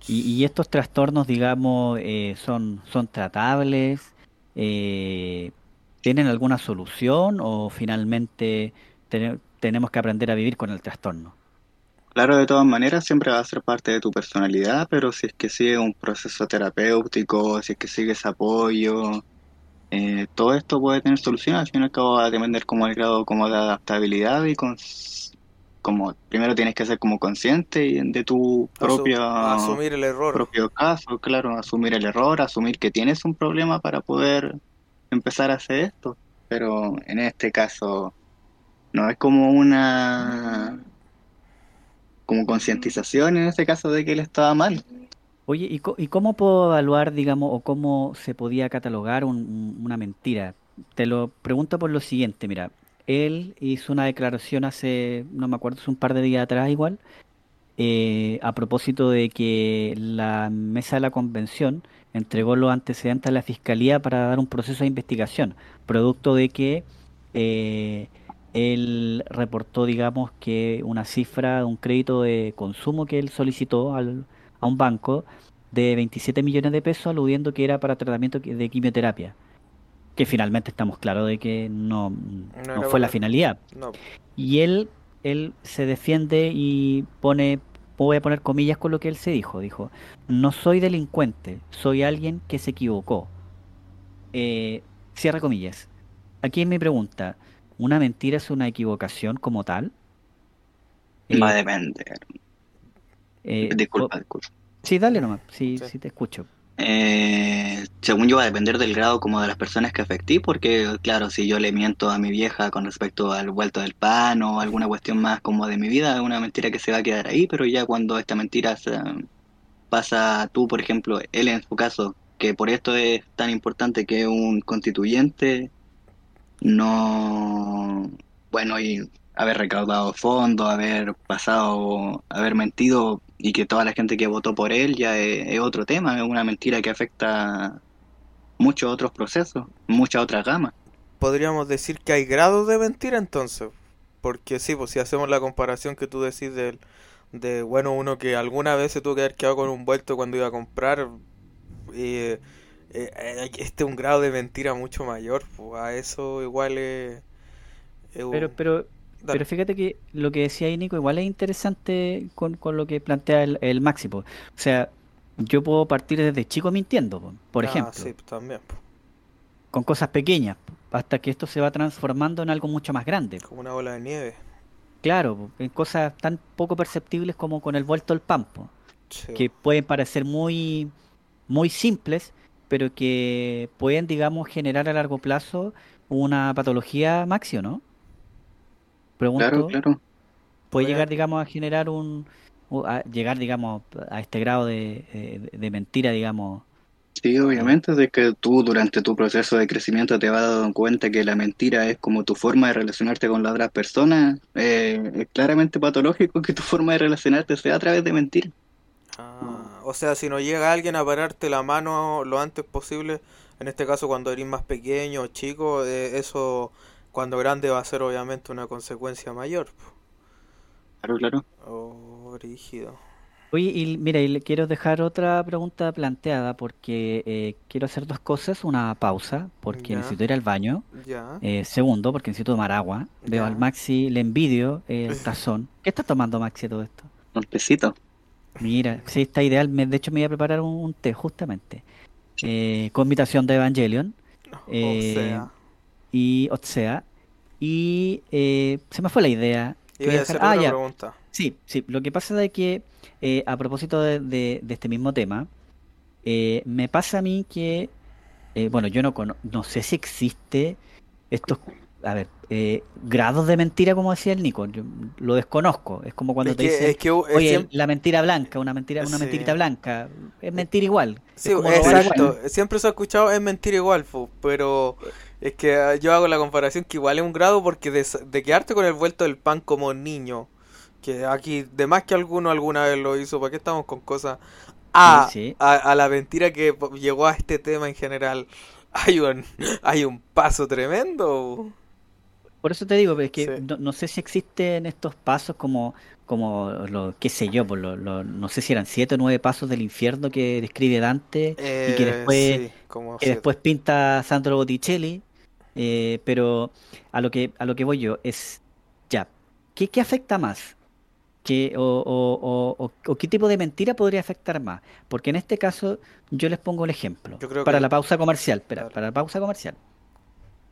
Y, y estos trastornos, digamos, eh, son, son tratables, eh, ¿tienen alguna solución o finalmente tene- tenemos que aprender a vivir con el trastorno? Claro, de todas maneras, siempre va a ser parte de tu personalidad, pero si es que sigue un proceso terapéutico, si es que sigues apoyo, eh, todo esto puede tener solución. Al fin y al cabo va a depender como el grado como de adaptabilidad y con, como primero tienes que ser como consciente y- de tu asumir el error. propio caso, claro, asumir el error, asumir que tienes un problema para poder empezar a hacer esto. Pero en este caso no es como una como concientización en este caso de que él estaba mal. Oye, ¿y, cómo puedo evaluar, digamos, o cómo se podía catalogar un- un- una mentira? Te lo pregunto por lo siguiente, mira, él hizo una declaración hace, no me acuerdo, hace un par de días atrás igual, eh, a propósito de que la mesa de la convención entregó los antecedentes a la fiscalía para dar un proceso de investigación, producto de que eh, él reportó, digamos, que una cifra, un crédito de consumo que él solicitó al, a un banco de 27 millones de pesos, aludiendo que era para tratamiento de quimioterapia, que finalmente estamos claros de que no, no fue la finalidad. No, Y él, él se defiende y pone, voy a poner comillas con lo que él se dijo, dijo, no soy delincuente, soy alguien que se equivocó. Eh, cierra comillas. Aquí es mi pregunta, ¿una mentira es una equivocación como tal? Eh, Va a depender. eh, Disculpa, disculpa. Sí, dale nomás, sí, Sí. sí te escucho. Eh, según yo va a depender del grado como de las personas que afecté, porque claro, si yo le miento a mi vieja con respecto al vuelto del pan o alguna cuestión más como de mi vida, es una mentira que se va a quedar ahí, pero ya cuando esta mentira se- pasa tú, por ejemplo, él en su caso, que por esto es tan importante que un constituyente no, bueno, y haber recaudado fondos, haber pasado, haber mentido y que toda la gente que votó por él ya es, es otro tema, es una mentira que afecta muchos otros procesos, muchas otras gamas. podríamos decir que hay grados de mentira entonces. Porque sí, pues si hacemos la comparación que tú decís del, de, bueno, uno que alguna vez se tuvo que haber quedado con un vuelto cuando iba a comprar, eh, eh, eh, este es un grado de mentira mucho mayor, pues a eso igual es... Pero, pero, Dale. pero fíjate que lo que decía ahí Nico igual es interesante con, con lo que plantea el, el Maxi, po. O sea, yo puedo partir desde chico mintiendo, po, por Ah, ejemplo, sí, también, con cosas pequeñas, hasta que esto se va transformando en algo mucho más grande. como una bola de nieve. Claro, en cosas tan poco perceptibles como con el vuelto al pan, po, Sí, que pueden parecer muy, muy simples, pero que pueden, digamos, generar a largo plazo una patología Maxi, ¿o ¿no? Pregunto. Claro, claro. puede llegar, digamos, a generar un, a llegar, digamos, a este grado de, de- de mentira, digamos. Sí, obviamente, de que tú durante tu proceso de crecimiento te vas dando cuenta que la mentira es como tu forma de relacionarte con las otras personas. Eh, es claramente patológico que tu forma de relacionarte sea a través de mentir. Ah, o sea, si no llega alguien a pararte la mano lo antes posible, en este caso cuando eres más pequeño o chico, eh, eso cuando grande va a ser obviamente una consecuencia mayor. Claro, claro. Oh, rígido. Oye, y mira, y le quiero dejar otra pregunta planteada porque eh, quiero hacer dos cosas. Una pausa, porque Ya. necesito ir al baño. Ya. Eh, segundo, porque necesito tomar agua. Veo al Maxi, le envidio eh, el (laughs) tazón. ¿Qué está tomando Maxi de todo esto? Un tecito. Mira, sí, está ideal. Me- de hecho, me voy a preparar un, un té, justamente. Eh, con imitación de Evangelion Eh, o sea, y Otsea. Y eh, se me fue la idea. iba a Quería hacer dejar- ah, ya. pregunta. Sí, sí. Lo que pasa es que, eh, a propósito de, de- de este mismo tema, eh, me pasa a mí que, eh, bueno, yo no, cono- no sé si existe estos, a ver, eh, grados de mentira, como decía el Nico. Yo lo desconozco. Es como cuando Es te que, dicen, es que es oye, siempre- la mentira blanca, una mentira, una Sí. mentirita blanca. Es mentira igual. Sí, exacto. igual. Siempre se ha escuchado es mentira igual, pero es que ah, yo hago la comparación que igual es un grado porque de, quedarte con el vuelto del pan como niño, que aquí, de más que alguno alguna vez lo hizo, ¿para qué estamos con cosas? A, Sí, a, a la mentira que llegó a este tema en general, (laughs) hay un, hay un paso tremendo. Por eso te digo, es que Sí. no, no sé si existen estos pasos como, como lo, qué sé yo, por lo, lo- no sé si eran siete o nueve pasos del infierno que describe Dante y que Eh, después, sí, como que después pinta Sandro Botticelli. Eh, pero a lo que a lo que voy yo es ya, ¿qué, qué afecta más? ¿Qué, o, o- o- o- o qué tipo de mentira podría afectar más? Porque en este caso yo les pongo el ejemplo Yo creo para que- la pausa comercial, espera, Claro. para la pausa comercial.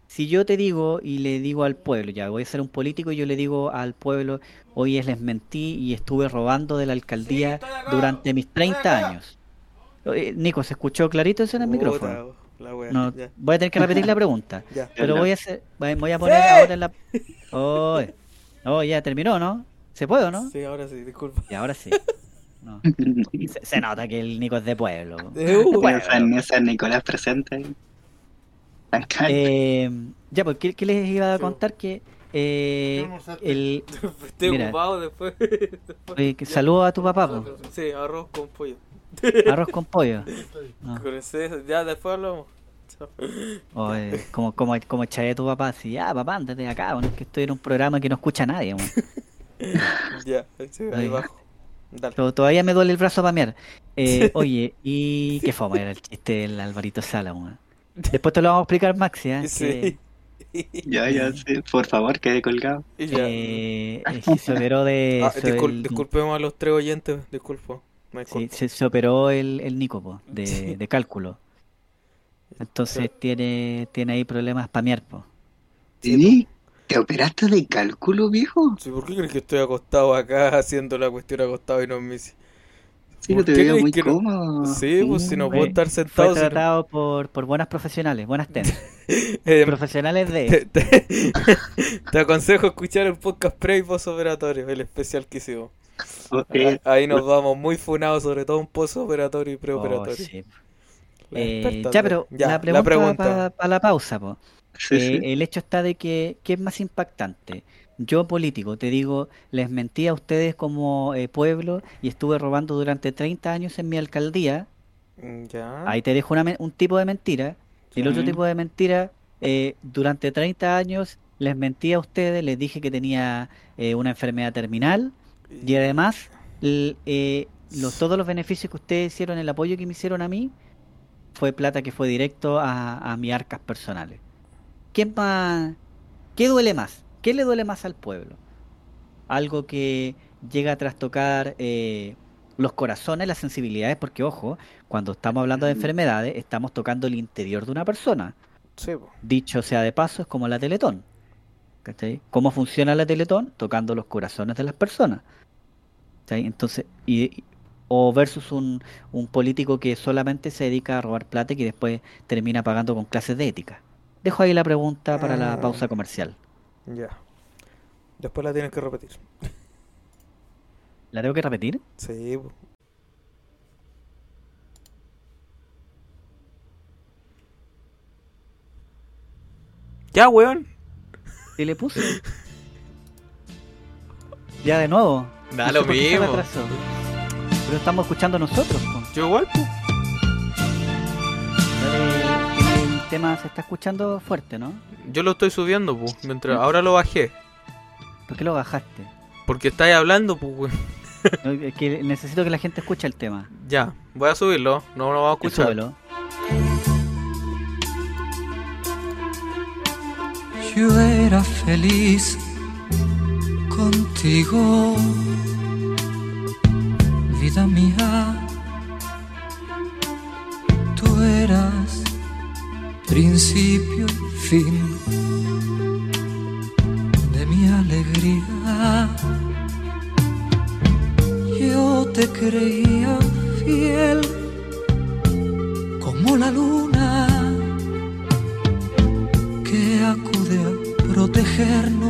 Si yo te digo y le digo al pueblo, ya voy a ser un político y yo le digo al pueblo, oye, les mentí y estuve robando de la alcaldía durante mis 30 años. Eh, Nico, ¿se escuchó clarito eso en el Puta, micrófono? La wea, No, ya, voy a tener que repetir la pregunta. (laughs) ya. Pero voy a hacer, voy a poner ahora en la. Oh, oh, ya terminó, ¿no? ¿Se puede o no? Sí, ahora sí, disculpa. Y ahora sí. (laughs) No. Se, se nota que el Nico es de pueblo. Uh, Bueno. Esa, esa Nicolás presente. Eh, ya, pues, ¿qué, qué les iba a contar? Que eh, el, (laughs) Estoy Mira. ocupado después. eh, que saludo a tu papá. Sí, arroz con pollo. (laughs) arroz con pollo. No. Con ese- ya después hablamos. Chao. O, eh, como, como, como echaré a tu papá así, ah, papá, ándate de acá, bueno, es que estoy en un programa que no escucha nadie. bueno. (laughs) Ya, sí, ahí bajo. Dale. Pero todavía me duele el brazo para mear. Eh, (laughs) oye, y qué fome era el chiste del Alvarito Sala. Después te lo vamos a explicar, Maxi, ¿eh? Sí. Ya, ya, sí. Por favor, quede colgado. Eh, que se de... Ah, se- discul- el- disculpemos a los tres oyentes, disculpo. Sí, se, se operó el, el Nico, po, de, de cálculo. Entonces tiene, tiene ahí problemas para mear, po. ¿Sí? ¿Te operaste de cálculo, viejo? Sí, ¿Por qué crees que estoy acostado acá haciendo la cuestión acostado y no en mi si- Sí, ¿Por que te veo muy que no? cómodo. Sí, pues si no Fue- puedo estar Fue sentado. si no- tratado por, por buenas profesionales, buenas (laughs) tenas. Eh, Profesionales de... te, te- (laughs) te aconsejo escuchar el podcast pre y post operatorio, el especial que hicimos. Oh, eh, Ahí nos vamos muy funados, sobre todo un post operatorio y Oh, preoperatorio. sí. Las Eh, ya, pero Ya, la pregunta para la pausa, po. sí, Eh, sí. el hecho está de que, ¿qué es más impactante? Yo político, te digo, les mentí a ustedes como eh, pueblo y estuve robando durante 30 años en mi alcaldía. Mm, Ya. Ahí te dejo una un tipo de mentira. Y el otro tipo de mentira, eh, durante 30 años les mentí a ustedes, les dije que tenía eh, una enfermedad terminal y además eh, los, todos los beneficios que ustedes hicieron, el apoyo que me hicieron a mí, fue plata que fue directo a, a mis arcas personales. ¿Qué más? ¿Qué duele más? ¿Qué le duele más al pueblo? Algo que llega a trastocar eh, los corazones, las sensibilidades, porque ojo, cuando estamos hablando de enfermedades, estamos tocando el interior de una persona. Sí. Dicho sea de paso, es como la Teletón. ¿Cómo funciona la Teletón? Tocando los corazones de las personas. ¿Cachai? Entonces, y, y- o versus un, un político que solamente se dedica a robar plata y que después termina pagando con clases de ética. Dejo ahí la pregunta para la Ah. pausa comercial. Ya. Después la tienes que repetir. ¿La tengo que repetir? Sí. Ya, weón. ¿Sí le puse? ya de nuevo. Da No lo mismo. Pero estamos escuchando nosotros. po. Yo igual, po. Dale, el tema se está escuchando fuerte, ¿no? Yo lo estoy subiendo, po. Mientras ahora lo bajé. ¿Por qué lo bajaste? Porque estáis hablando, pues. (laughs) No, es que necesito que la gente escuche el tema. Ya, voy a subirlo, no lo vamos a escuchar. Súbelo. Yo era feliz contigo, vida mía. Tú eras principio y fin de mi alegría. Yo te creía fiel como la luna que acude a protegernos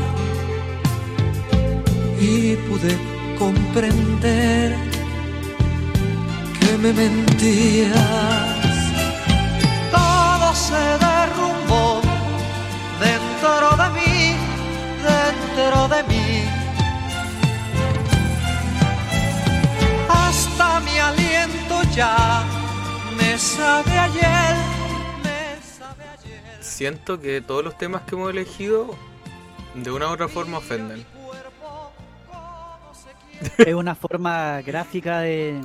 y pude comprender que me mentías. Todo se derrumbó dentro de mí, dentro de mí. Hasta mi aliento ya me sabe ayer, me sabe ayer. Siento que todos los temas que hemos elegido de una u otra forma ofenden. Es una forma gráfica de,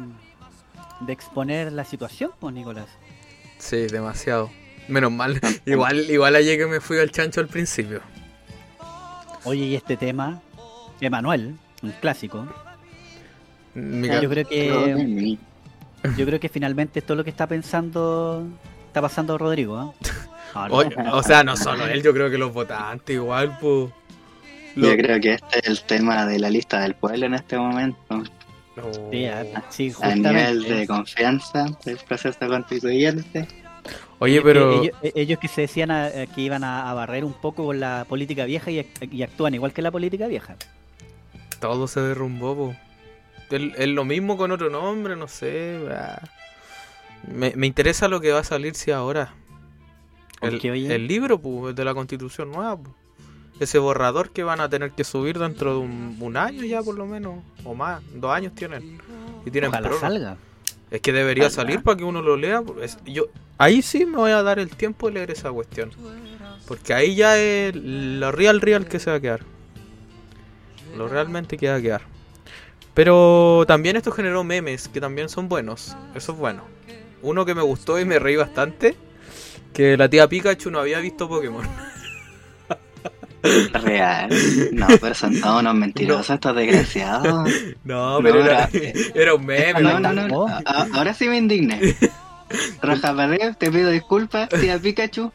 de exponer la situación, pues, Nicolás. Sí, demasiado. Menos mal. (laughs) Igual, igual ayer que me fui al chancho al principio. Oye, y este tema, Emanuel, un clásico. Yo creo que yo creo que finalmente esto es lo que está pensando, está pasando Rodrigo. (laughs) no. o, o sea, no solo él, yo creo que los votantes igual, pues. Yo creo que este es el tema de la lista del pueblo en este momento. Sí, ah, sí, A nivel de confianza del proceso constituyente. Oye, pero. ellos, eh, ellos que se decían a- eh, que iban a, a barrer un poco con la política vieja y, act- y actúan igual que la política vieja. Todo se derrumbó, po. Es, lo mismo con otro nombre, no sé. ah. Me, me interesa lo que va a salir si ahora. ¿Por El, oye? el libro, pues, de la constitución nueva, po. Ese borrador que van a tener que subir dentro de un, un año ya, por lo menos. O más. Dos años tienen. Y tienen Ojalá salga. Es que debería Ojalá. salir para que uno lo lea. es- yo Ahí sí me voy a dar el tiempo de leer esa cuestión. Porque ahí ya es lo real, real que se va a quedar. Lo realmente que va a quedar. Pero también esto generó memes que también son buenos. Eso es bueno. Uno que me gustó y me reí bastante. Que la tía Pikachu no había visto Pokémon. (laughs) Real. No, pero son todos unos mentirosos estos desgraciados. (laughs) No, No, pero era, era- era un meme. No, no, ¿no? no. a- ahora sí me indigné. (laughs) Raja Padre, te pido disculpas, tía Pikachu.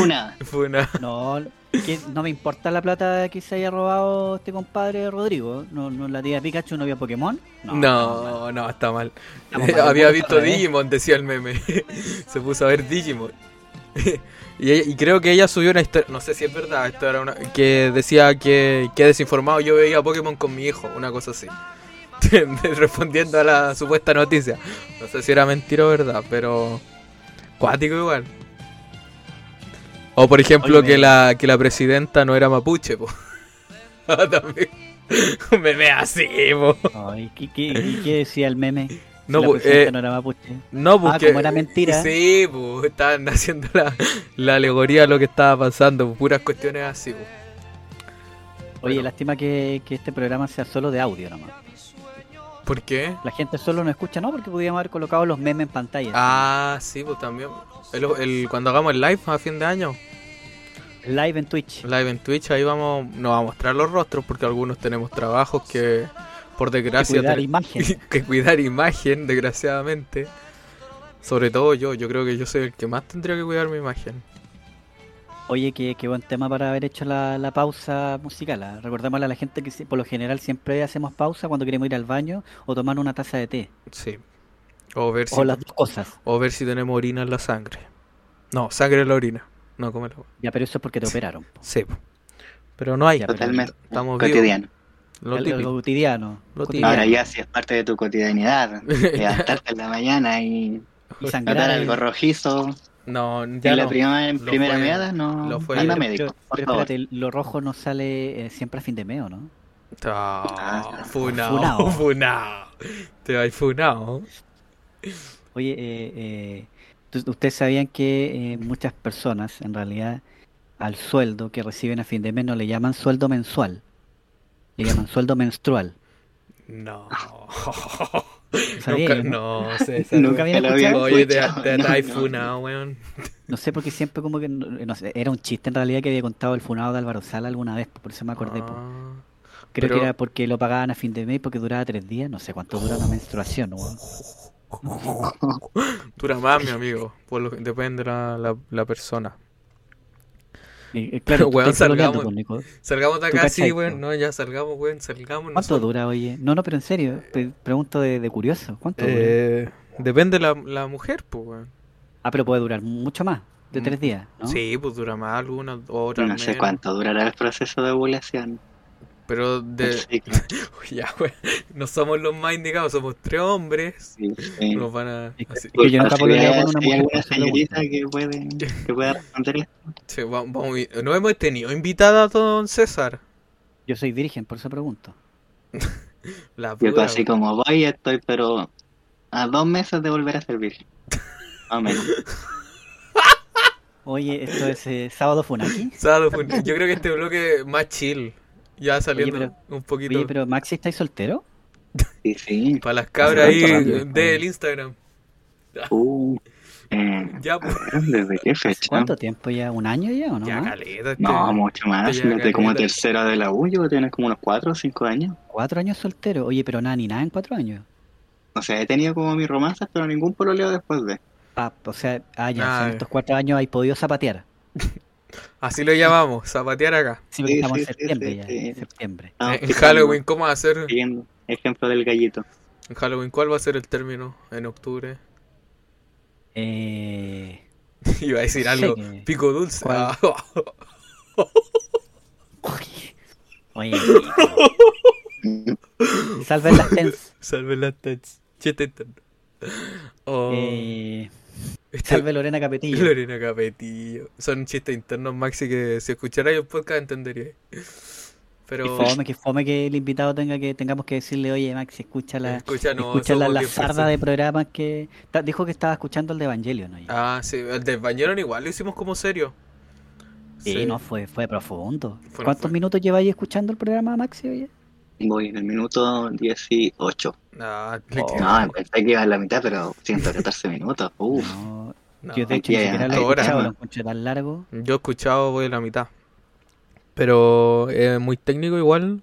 Una. Fue una... No, que no me importa la plata que se haya robado este compadre Rodrigo. No, no la tía Pikachu no vio Pokémon. No, no, está mal. (laughs) Había visto. Digimon, decía el meme. Se puso a ver Digimon. Y, creo que ella subió una historia, no sé si es verdad, esto era una, que decía que, que desinformado yo veía Pokémon con mi hijo, una cosa así. (laughs) Respondiendo a la supuesta noticia. No sé si era mentira o verdad, pero cuático igual. O por ejemplo Oye, que la que la presidenta no era mapuche, po. (laughs) También. Un meme así, po. Ay, ¿qué, qué, qué decía el meme? No, pues, eh, no era mapuche. No, Ah, porque. como era mentira. Sí, pues estaban haciendo la, la alegoría de lo que estaba pasando, pues, puras cuestiones así. Pues. Oye, bueno. lástima que, que este programa sea solo de audio nomás. ¿Por qué? La gente solo no escucha, ¿no? Porque podíamos haber colocado los memes en pantalla. Ah, sí, pues también. El, el- cuando hagamos el live a fin de año, Live en Twitch. live en Twitch, ahí vamos, nos va a mostrar los rostros porque algunos tenemos trabajos que, por Que desgracia, cuidar te- imagen. (laughs) que cuidar imagen, desgraciadamente. Sobre todo yo, yo creo que yo soy el que más tendría que cuidar mi imagen. Oye, qué, qué buen tema para haber hecho la, la pausa musical. ¿ah? Recordémosle a la gente que por lo general siempre hacemos pausa cuando queremos ir al baño o tomar una taza de té. Sí. O ver si, O las dos cosas. o ver si tenemos orina en la sangre. No, sangre en la orina. No, como Ya, pero eso es porque te operaron. po. Sí. Pero no hay. Ya, pero- Totalmente. Estamos vivos. Cotidiano. Lo algo cotidiano. Lo cotidiano. Ahora ya si es parte de tu cotidianidad, (laughs) levantarte en la mañana y Y sangrar algo rojizo No, ya en la no. prima- en Lo primera fue- meada, no, lo fue anda médico, Pero, espérate, lo rojo no sale eh, siempre a fin de mes, ¿o ¿no? Ah, funao, funao. (laughs) funao. Te vais funao. Oye, eh, eh, ¿tú- ¿ustedes sabían que eh, muchas personas, en realidad, al sueldo que reciben a fin de mes no le llaman sueldo mensual? Le llaman sueldo menstrual. No. (laughs) sabía Nunca, no, César. Nunca había lo había escuchado. Oye, te, te No, estáis no. funao, weón. No sé, porque siempre como que, no, no sé, era un chiste en realidad que había contado el funado de Álvaro Sala alguna vez, por eso me acordé. Ah. Creo pero- que era porque lo pagaban a fin de mes porque duraba tres días, no sé cuánto dura una menstruación, weón. (laughs) Dura más, mi amigo. Por lo que depende la, la, la persona. Y, eh, claro, (laughs) weón, salgamos. Nico. Salgamos de ¿Tú acá, sí, weón. No, ya salgamos, weón. Salgamos. ¿Cuánto nosotros. dura, oye? No, no, pero en serio, te pregunto de, de curioso, ¿cuánto dura? Eh, depende la, la mujer, pues, weón. Ah, pero puede durar mucho más, de Mm, tres días, ¿no? Sí, pues dura más algunas, otras No sé menos. cuánto durará el proceso de ovulación. Pero de... (laughs) (laughs) ya. No somos los más indicados, somos tres hombres. Sí, sí. Nos van a... Que- así- es que yo nunca con una mujer, señorita que puede, que pueda responder esto. Sí, vamos, vamos- no hemos tenido invitada a don César. Yo soy virgen, por eso pregunto. (laughs) La Yo así como voy, estoy pero a dos meses de volver a servir. Más o menos. Oye, esto es eh, sábado funaki. Sábado fue- Yo creo que este bloque es más chill. Ya saliendo pero- un poquito. Oye, pero Maxi, ¿estáis soltero? Sí, sí. (laughs) Para las cabras ahí del Instagram. Uh, (laughs) eh, Ya, a pues. ver, ¿desde qué fecha? ¿Cuánto tiempo ya? ¿Un año ya o no? Ya, caleta. Este... No, mucho más. Te lleva Desde como tercera de la U, yo tienes como unos cuatro o cinco años. Cuatro años soltero. Oye, pero nada, ni nada en cuatro años. O sea, he tenido como mis romances, pero ningún pololeo después de. Ah, o sea, ah, ya, Ah, en ya. estos cuatro años hay podido zapatear. (laughs) Así lo llamamos, zapatear acá. Sí, porque Sí, estamos sí, en septiembre sí, ya, sí. en septiembre. En Halloween, ¿cómo va a ser? Siguiendo ejemplo del gallito. En Halloween, ¿cuál va a ser el término en octubre? Eh... (laughs) Iba a decir No sé algo. Pico dulce. Ah, (laughs) Oye. (laughs) Salven las tens. Salve las tets. Chiste interno. Oh, Eh, este- salve Lorena Capetillo. (laughs) Lorena Capetillo. Son chistes internos, Maxi, que si escucharais un podcast entendería. Pero. Que fome, que fome que el invitado tenga que tengamos que decirle, oye Maxi, escucha la, Escucha, no, escucha la, la 10 sarda de programas que dijo que estaba escuchando el de Evangelion, ¿no? Ah, sí, el del Bañeron igual lo hicimos como serio. Sí, no, fue, fue profundo. Fue- ¿Cuántos fue. minutos lleváis escuchando el programa, Maxi, oye? Voy en el minuto 18. Ah, Oh. No, pensé que iba en la mitad, pero 114 minutos. Uf. No, no. yo de hecho ni siquiera lo he escuchado, ¿no? lo encontré tan largo. Yo he escuchado, voy a la mitad. Pero es muy técnico igual.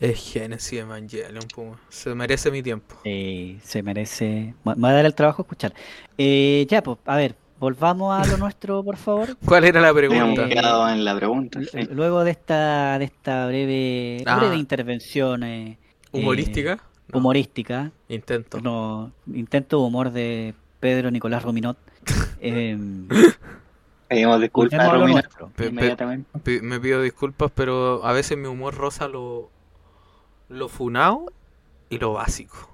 Es Genesis Evangelion, puma. Se merece mi tiempo. Eh, se merece. Me me va a dar el trabajo escuchar. Eh, ya, pues, a ver, volvamos a lo (laughs) nuestro, por favor. ¿Cuál era la pregunta? Eh, quedado en la pregunta. sí. L- Luego de esta, de esta breve, Ah. breve intervención eh, ¿Humorística? No, humorística, Intento. no, intento de humor de Pedro Nicolás Rominot. (laughs) eh, Pedimos disculpas, a. Pe- inmediatamente. Me pido disculpas, pero a veces mi humor rosa lo, lo funao y lo básico.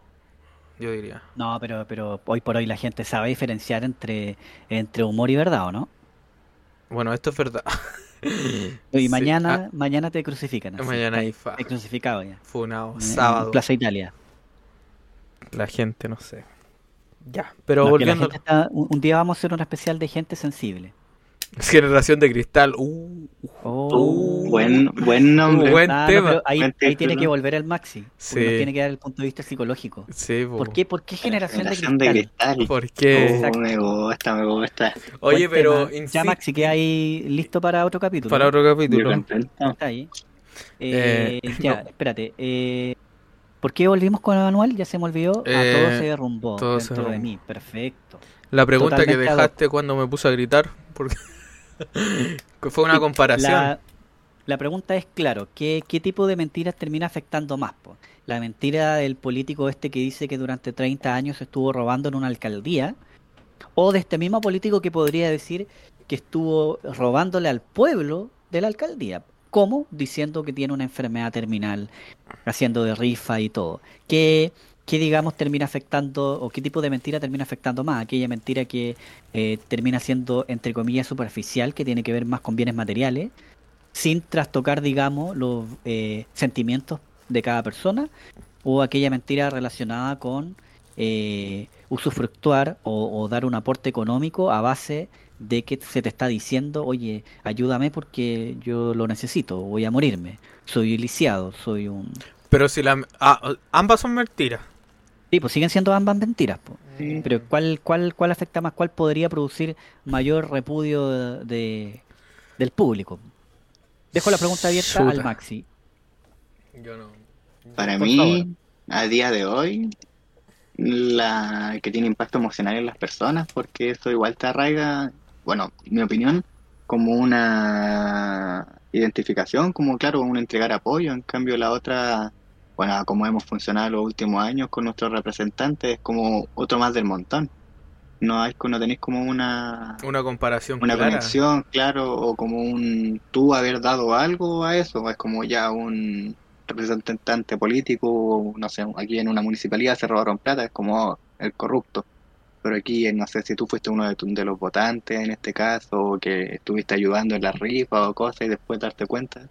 Yo diría. No, pero, pero hoy por hoy la gente sabe diferenciar entre, entre humor y verdad, ¿o no? Bueno, esto es verdad. Y (laughs) Sí, mañana, mañana te crucifican. ah, así, mañana hay fa. está crucificado ya. Funao. en- Sábado. En Plaza Italia. La gente, no sé. Ya, pero No, volviendo. está- un, un día vamos a hacer un especial de gente sensible. (laughs) Generación de cristal. Uh, Oh. Uh, buen, buen nombre. Buen Ah, no, tema. pero ahí, Buen ahí tiene que volver el Maxi. Sí. nos tiene que dar el punto de vista psicológico. Sí, po. ¿Por qué, ¿Por qué generación, Generación de de cristal? cristal. ¿Por qué? Oh, me gusta, me gusta. Oye, Buen pero Ya Maxi, queda ahí listo para otro capítulo. para otro capítulo. Está ahí. Eh, Eh, ya, no. espérate. Eh, ¿Por qué volvimos con el manual? Ya se me olvidó. Ah, Eh, todo se derrumbó todo se dentro de derrumbó. mí. Perfecto. La pregunta que Totalmente hoc. dejaste cuando me puse a gritar, porque que (laughs) fue una comparación. La, la pregunta es, claro, ¿qué, qué tipo de mentiras termina afectando más? po? La mentira del político este que dice que durante 30 años estuvo robando en una alcaldía, o de este mismo político que podría decir que estuvo robándole al pueblo de la alcaldía. ¿Cómo? Diciendo que tiene una enfermedad terminal, haciendo de rifa y todo. ¿Qué, qué digamos, termina afectando, o qué tipo de mentira termina afectando más? Aquella mentira que eh, termina siendo, entre comillas, superficial, que tiene que ver más con bienes materiales, sin trastocar, digamos, los eh, sentimientos de cada persona, o aquella mentira relacionada con eh, usufructuar o, o dar un aporte económico a base de que se te está diciendo, oye, ayúdame porque yo lo necesito, voy a morirme, soy lisiado, soy un... Pero si la... ah, ambas son mentiras. Sí, pues siguen siendo ambas mentiras. Sí. Pero ¿cuál, cuál, ¿cuál afecta más? ¿Cuál podría producir mayor repudio de, de- del público? Dejo la pregunta abierta al Maxi. Yo no. Para Por mí, favor. a día de hoy, la que tiene impacto emocional en las personas, porque eso igual te arraiga, bueno, mi opinión, como una identificación, como claro, un entregar apoyo. En cambio, la otra, bueno, como hemos funcionado los últimos años con nuestros representantes, es como otro más del montón. No hay, no tenéis como una Una comparación una clara. conexión, claro, o como un tú haber dado algo a eso, es como ya un representante político, no sé, aquí en una municipalidad se robaron plata, es como el corrupto. Pero aquí, eh, no sé si tú fuiste uno de, tu- de los votantes en este caso, o que estuviste ayudando en la rifa o cosas y después darte cuenta,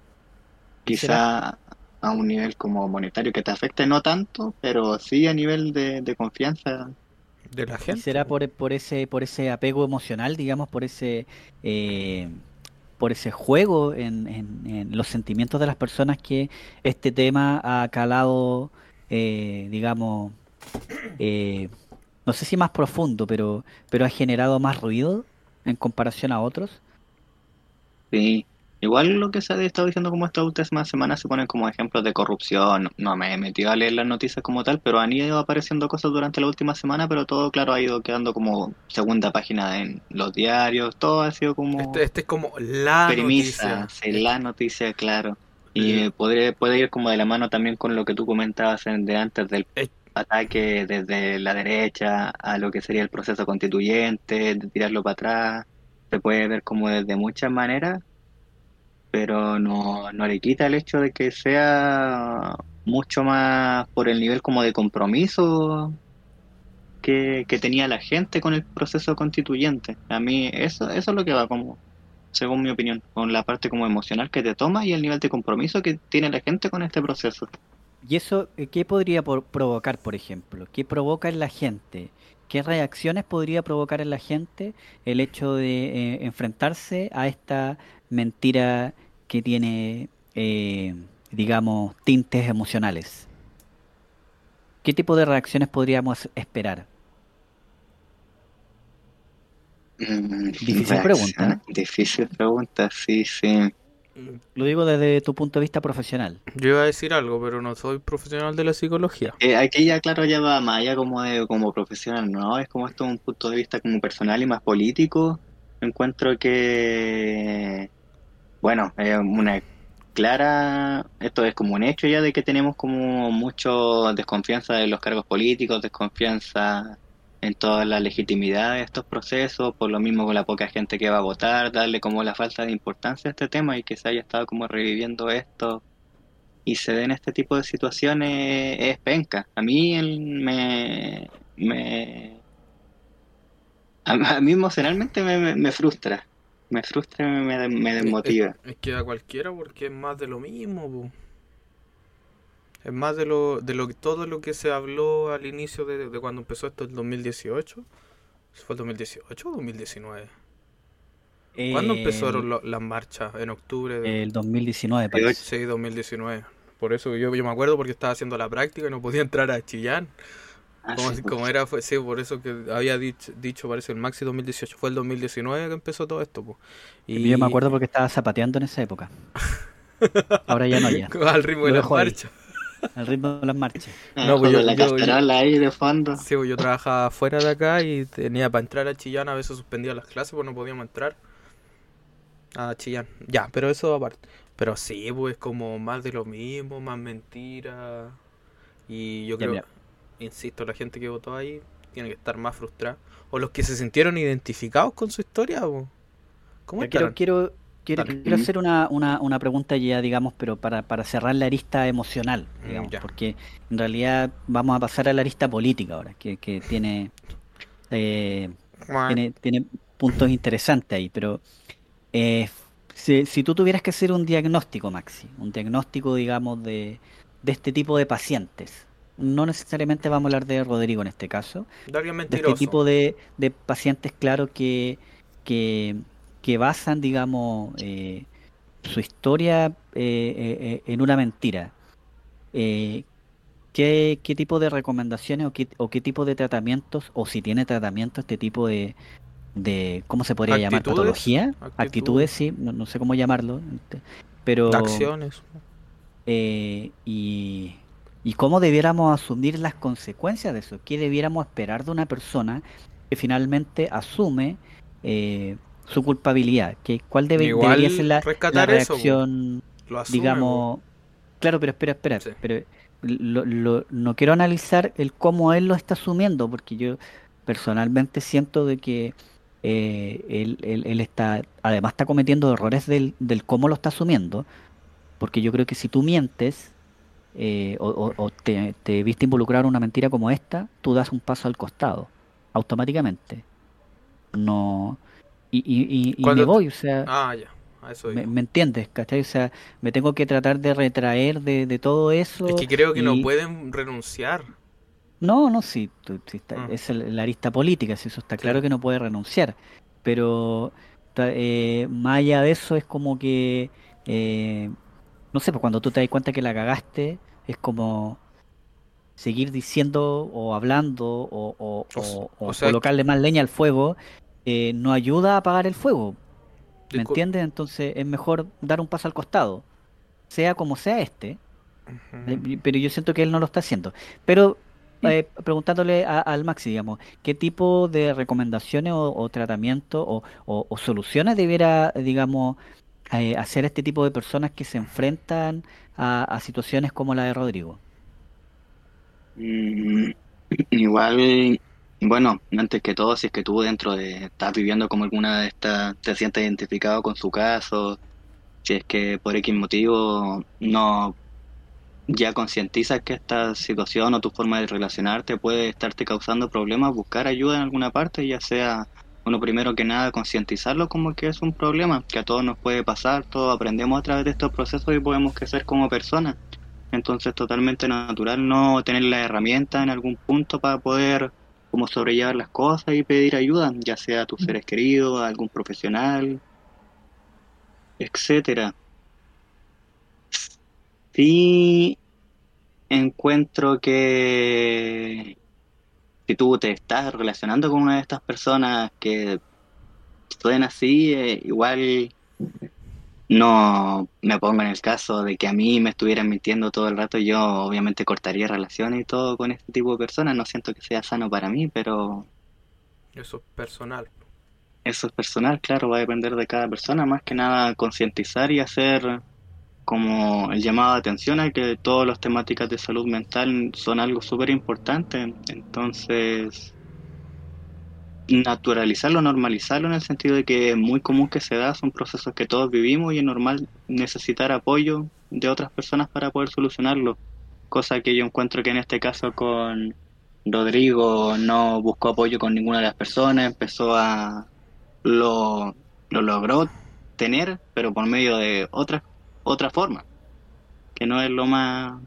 quizá a un nivel como monetario que te afecte no tanto, pero sí a nivel de, de confianza. De la ¿Y gente. será por, por ese por ese apego emocional, digamos, por ese eh, por ese juego en, en- en los sentimientos de las personas que este tema ha calado, eh, digamos, eh, no sé si más profundo, pero pero ha generado más ruido en comparación a otros? Sí, igual lo que se ha estado diciendo como estas últimas semanas se ponen como ejemplos de corrupción. No me he metido a leer las noticias como tal, pero han ido apareciendo cosas durante la última semana, pero todo, claro, ha ido quedando como segunda página en los diarios, todo ha sido como Este, este es como la premisa, noticia. sí, la noticia, claro. Y Mm. eh, podría, puede ir como de la mano también con lo que tú comentabas en- de antes del Eh. ataque desde la derecha a lo que sería el proceso constituyente, de tirarlo para atrás. Se puede ver como desde muchas maneras, pero no, no le quita el hecho de que sea mucho más por el nivel como de compromiso que, que tenía la gente con el proceso constituyente. A mí eso, eso es lo que va como, según mi opinión, con la parte como emocional que te toma y el nivel de compromiso que tiene la gente con este proceso. ¿Y eso eh, qué podría provocar, por ejemplo? ¿Qué provoca en la gente? ¿Qué reacciones podría provocar en la gente el hecho de eh, enfrentarse a esta mentira que tiene, eh, digamos, tintes emocionales? ¿Qué tipo de reacciones podríamos esperar? Mm, Difícil pregunta, Difícil pregunta, sí, sí. Lo digo desde tu punto de vista profesional. Yo iba a decir algo, pero no soy profesional de la psicología. Eh, aquí ya, claro, ya va más allá como de como profesional, ¿no? Es como esto un punto de vista como personal y más político. Encuentro que, bueno, una clara, esto es como un hecho ya de que tenemos como mucho desconfianza de los cargos políticos, desconfianza en toda la legitimidad de estos procesos, por lo mismo con la poca gente que va a votar, darle como la falta de importancia a este tema y que se haya estado como reviviendo esto y se den este tipo de situaciones es penca. A mí me, me a, mí emocionalmente me, me, me frustra, me frustra y me, me desmotiva. Es, es que a cualquiera porque es más de lo mismo, po. Es más de lo, de lo que todo lo que se habló al inicio de, de cuando empezó esto el 2018. ¿Fue el 2018 o 2019? ¿Cuándo Eh, empezaron lo- las marchas? ¿En octubre? de- El 2019 parece. Sí, 2019. Por eso yo, yo me acuerdo porque estaba haciendo la práctica y no podía entrar a Chillán. Ah, Como, sí, como era, fue, sí, por eso que había dicho, dicho, parece, el Maxi 2018. Fue el 2019 que empezó todo esto. po. Y Yo me acuerdo porque estaba zapateando en esa época. (laughs) Ahora ya no, ya. al ritmo de las marchas. Al ritmo de las marchas. Ah, No, pues yo- la yo- cacerola ahí de fondo. Sí, pues yo trabajaba fuera de acá y tenía para entrar a Chillán, a veces suspendía las clases porque no podíamos entrar a Chillán. Ya, pero eso aparte. Pero sí, pues como más de lo mismo, más mentira. Y yo Ya, creo, mira. Insisto, la gente que votó ahí tiene que estar más frustrada. O los que se sintieron identificados con su historia. ¿cómo quiero, Quiero, quiero hacer una, una, una, pregunta ya, digamos, pero para, para cerrar la arista emocional, Mm, digamos, porque en realidad vamos a pasar a la arista política ahora, que, que tiene, eh, tiene, tiene puntos interesantes ahí, pero eh, si, si, tú tuvieras que hacer un diagnóstico, Maxi, un diagnóstico, digamos, de, de este tipo de pacientes, no necesariamente vamos a hablar de Rodrigo en este caso, de este tipo de, de pacientes, claro, que, que, que basan, digamos, eh, su historia eh, eh, en una mentira. ¿qué, ¿Qué tipo de recomendaciones o qué, o qué tipo de tratamientos, o si tiene tratamiento este tipo de, de ¿cómo se podría llamar? ¿Patología? Actitudes, Actitudes sí, no, no, sé cómo llamarlo, pero... Acciones. y, y cómo debiéramos asumir las consecuencias de eso, qué debiéramos esperar de una persona que finalmente asume eh, su culpabilidad, que cuál debe, Igual debería ser la, la reacción, eso, asume, digamos, claro, pero espera, espera, sí. pero lo, lo, no quiero analizar el cómo él lo está asumiendo, porque yo personalmente siento de que eh, él, él, él, está, además está cometiendo errores del, del cómo lo está asumiendo, porque yo creo que si tú mientes, eh, o, o te, te, viste involucrar en una mentira como esta, tú das un paso al costado, automáticamente. No. Y, y, y, y me voy, o sea. Ah, ya. A eso me, me, entiendes, ¿cachai? O sea, me tengo que tratar de retraer de, de todo eso. Es que creo que no pueden renunciar. No, no, sí, tú, sí está, mm. es el, la arista política, si eso está claro sí. que no puede renunciar. Pero eh, más allá de eso es como que. Eh, no sé, pues cuando tú te das cuenta que la cagaste, es como seguir diciendo o hablando o, o, o, o sea, colocarle más leña al fuego, eh, no ayuda a apagar el fuego. ¿Me entiendes? Entonces es mejor dar un paso al costado, sea como sea este. Uh -huh. Pero yo siento que él no lo está haciendo. Pero eh, preguntándole a, al Maxi, digamos, ¿qué tipo de recomendaciones o, o tratamiento o, o, soluciones debiera, digamos, eh, hacer este tipo de personas que se enfrentan a, a situaciones como la de Rodrigo? Mm, (clears throat) igual, bueno, antes que todo, si es que tú dentro de, estás viviendo como alguna de estas, te sientes identificado con su caso, si es que por X motivo no ya concientizas que esta situación o tu forma de relacionarte puede estarte causando problemas, buscar ayuda en alguna parte, ya sea bueno, primero que nada, concientizarlo como que es un problema, que a todos nos puede pasar, todos aprendemos a través de estos procesos y podemos crecer como personas. Entonces, totalmente natural no tener la herramienta en algún punto para poder como sobrellevar las cosas y pedir ayuda, ya sea a tus seres queridos, a algún profesional, etcétera. Sí encuentro que si tú te estás relacionando con una de estas personas que suena así, eh, igual no me pongo en el caso de que a mí me estuvieran mintiendo todo el rato, yo obviamente cortaría relaciones y todo con este tipo de personas, no siento que sea sano para mí, pero... Eso es personal. Eso es personal, claro, va a depender de cada persona, más que nada concientizar y hacer como el llamado de atención a que todas las temáticas de salud mental son algo súper importante. Entonces, naturalizarlo, normalizarlo en el sentido de que es muy común que se da, son procesos que todos vivimos y es normal necesitar apoyo de otras personas para poder solucionarlo. Cosa que yo encuentro que en este caso con Rodrigo no buscó apoyo con ninguna de las personas, empezó a... lo, lo logró tener, pero por medio de otras otra forma, que no es lo más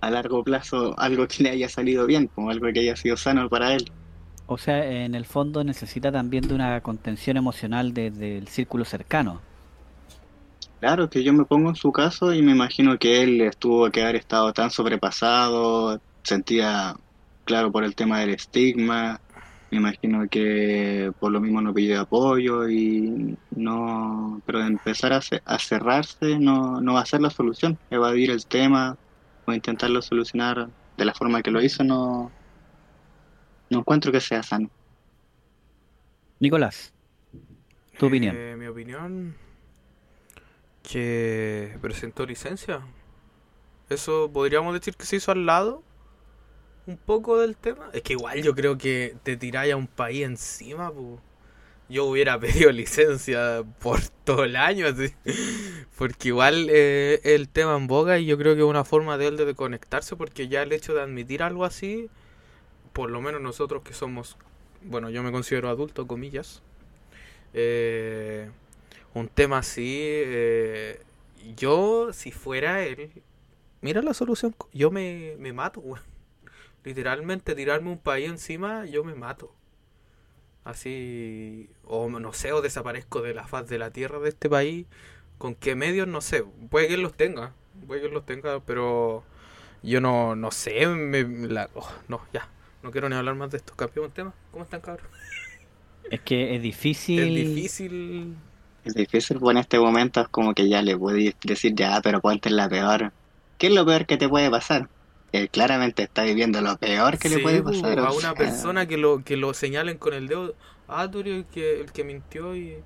a largo plazo algo que le haya salido bien, como algo que haya sido sano para él. O sea, en el fondo necesita también de una contención emocional desde de el círculo cercano. Claro, que yo me pongo en su caso y me imagino que él estuvo que haber estado tan sobrepasado, sentía, claro, por el tema del estigma, me imagino que por lo mismo no pidió apoyo y no pero de empezar a, a, cerrarse no, no va a ser la solución. Evadir el tema o intentarlo solucionar de la forma que lo hizo no no encuentro que sea sano. Nicolás tu eh, opinión mi opinión que presentó licencia. Eso podríamos decir que se hizo al lado un poco del tema. Es que igual yo creo que te tiráis a un país encima, yo hubiera (laughs) pedido licencia por todo el año, así. porque igual eh, el tema en boga y yo creo que es una forma de él de conectarse, porque ya el hecho de admitir algo así, por lo menos nosotros que somos, bueno, yo me considero adulto, comillas, eh, un tema así, eh, yo si fuera él, mira la solución, yo me, me mato, literalmente tirarme un país encima, yo me mato así, o no sé, o desaparezco de la faz de la tierra de este país, con qué medios, no sé, puede que él los tenga, puede que él los tenga, pero yo no, no sé, me, la, oh, no, ya, no quiero ni hablar más de esto, campeón tema, ¿cómo están cabros? Es que es difícil. Es difícil. Es difícil, pues en este momento es como que ya le puedes decir, ya, pero ponte la peor. ¿Qué es lo peor que te puede pasar? Que claramente está viviendo lo peor que le puede pasar. A una persona que lo, que lo señalen con el dedo, ah, tú el que, el que mintió y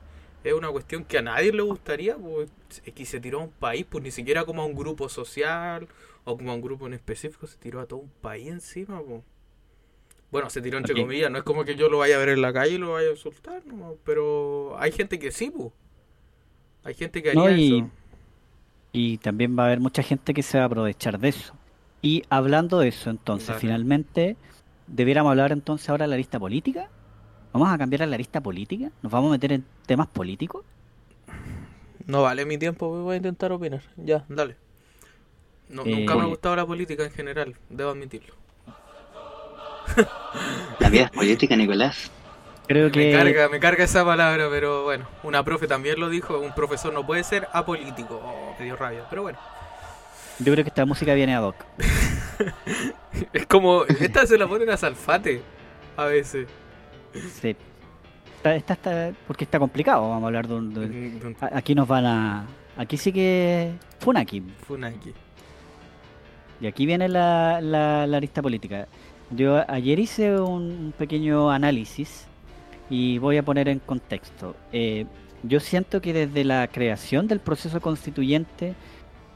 es una cuestión que a nadie le gustaría, pues, que se tiró a un país, pues ni siquiera como a un grupo social o como a un grupo en específico, se tiró a todo un país encima, pues. Bueno, se tiró entre comillas, no es como que yo lo vaya a ver en la calle y lo vaya a insultar, pero hay gente que sí, pues. Hay gente que haría y, eso. Y también va a haber mucha gente que se va a aprovechar de eso. Y hablando de eso, entonces, finalmente, debiéramos hablar entonces ahora de la lista política. ¿Vamos a cambiar a la lista política? ¿Nos vamos a meter en temas políticos? No vale mi tiempo, voy a intentar opinar. Ya, dale. No, nunca me ha eh, gustado la política en general, debo admitirlo. La vida es política, Nicolás. Creo que... Me carga, me carga esa palabra, pero bueno, una profe también lo dijo, un profesor no puede ser apolítico. Oh, me dio rabia, pero bueno. Yo creo que esta música viene a Doc. (laughs) es como, esta se la ponen a Salfate a veces. Sí. Esta, está, porque está complicado, vamos a hablar de un... aquí nos van a... Aquí sí que... Funaki. Funaki. Y aquí viene la, la, lista política. Yo ayer hice un pequeño análisis y voy a poner en contexto. Eh, yo siento que desde la creación del proceso constituyente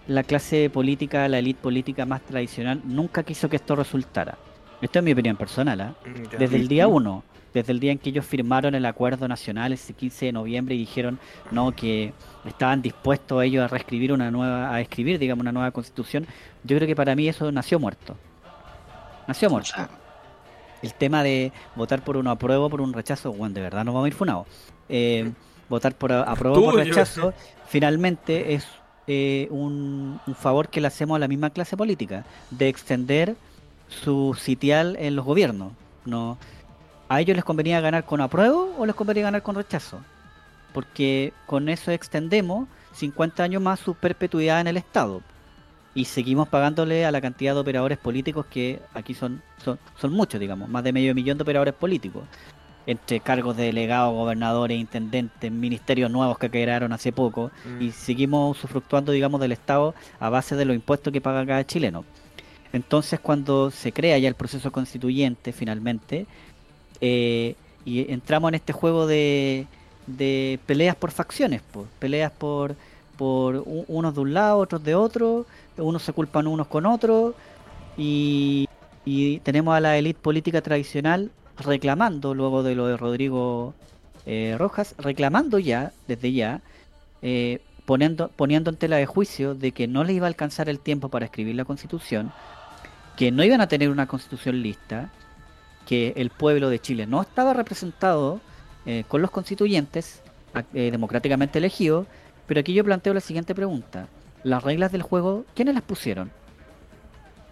la clase política, la élite política más tradicional, nunca quiso que esto resultara. Esto es mi opinión personal. ¿eh? Desde el día uno, desde el día en que ellos firmaron el acuerdo nacional, ese 15 de noviembre, y dijeron no que estaban dispuestos ellos a reescribir una nueva, a escribir, digamos, una nueva constitución, yo creo que para mí eso nació muerto. Nació muerto. El tema de votar por un apruebo, por un rechazo, bueno, de verdad no vamos a ir funados. Eh, votar por apruebo por rechazo, finalmente es eh, un, favor que le hacemos a la misma clase política, de extender su sitial en los gobiernos. No, ¿A ellos les convenía ganar con apruebo o les convenía ganar con rechazo? Porque con eso extendemos 50 años más su perpetuidad en el Estado. Y seguimos pagándole a la cantidad de operadores políticos que aquí son, son, son muchos, digamos, más de medio millón de operadores políticos entre cargos de delegado, gobernadores, intendentes, ministerios nuevos que crearon hace poco y mm. seguimos usufructuando, digamos, del Estado a base de los impuestos que paga cada chileno. Entonces, cuando se crea ya el proceso constituyente, finalmente, eh, y entramos en este juego de, de peleas por facciones, pues, peleas por, por unos de un lado, otros de otro, unos se culpan unos con otros, y, y tenemos a la élite política tradicional reclamando, luego de lo de Rodrigo eh, Rojas, reclamando ya, desde ya, eh, poniendo, poniendo en tela de juicio de que no le iba a alcanzar el tiempo para escribir la constitución, que no iban a tener una constitución lista, que el pueblo de Chile no estaba representado eh, con los constituyentes democráticamente elegidos, pero aquí yo planteo la siguiente pregunta. Las reglas del juego, ¿quiénes las pusieron?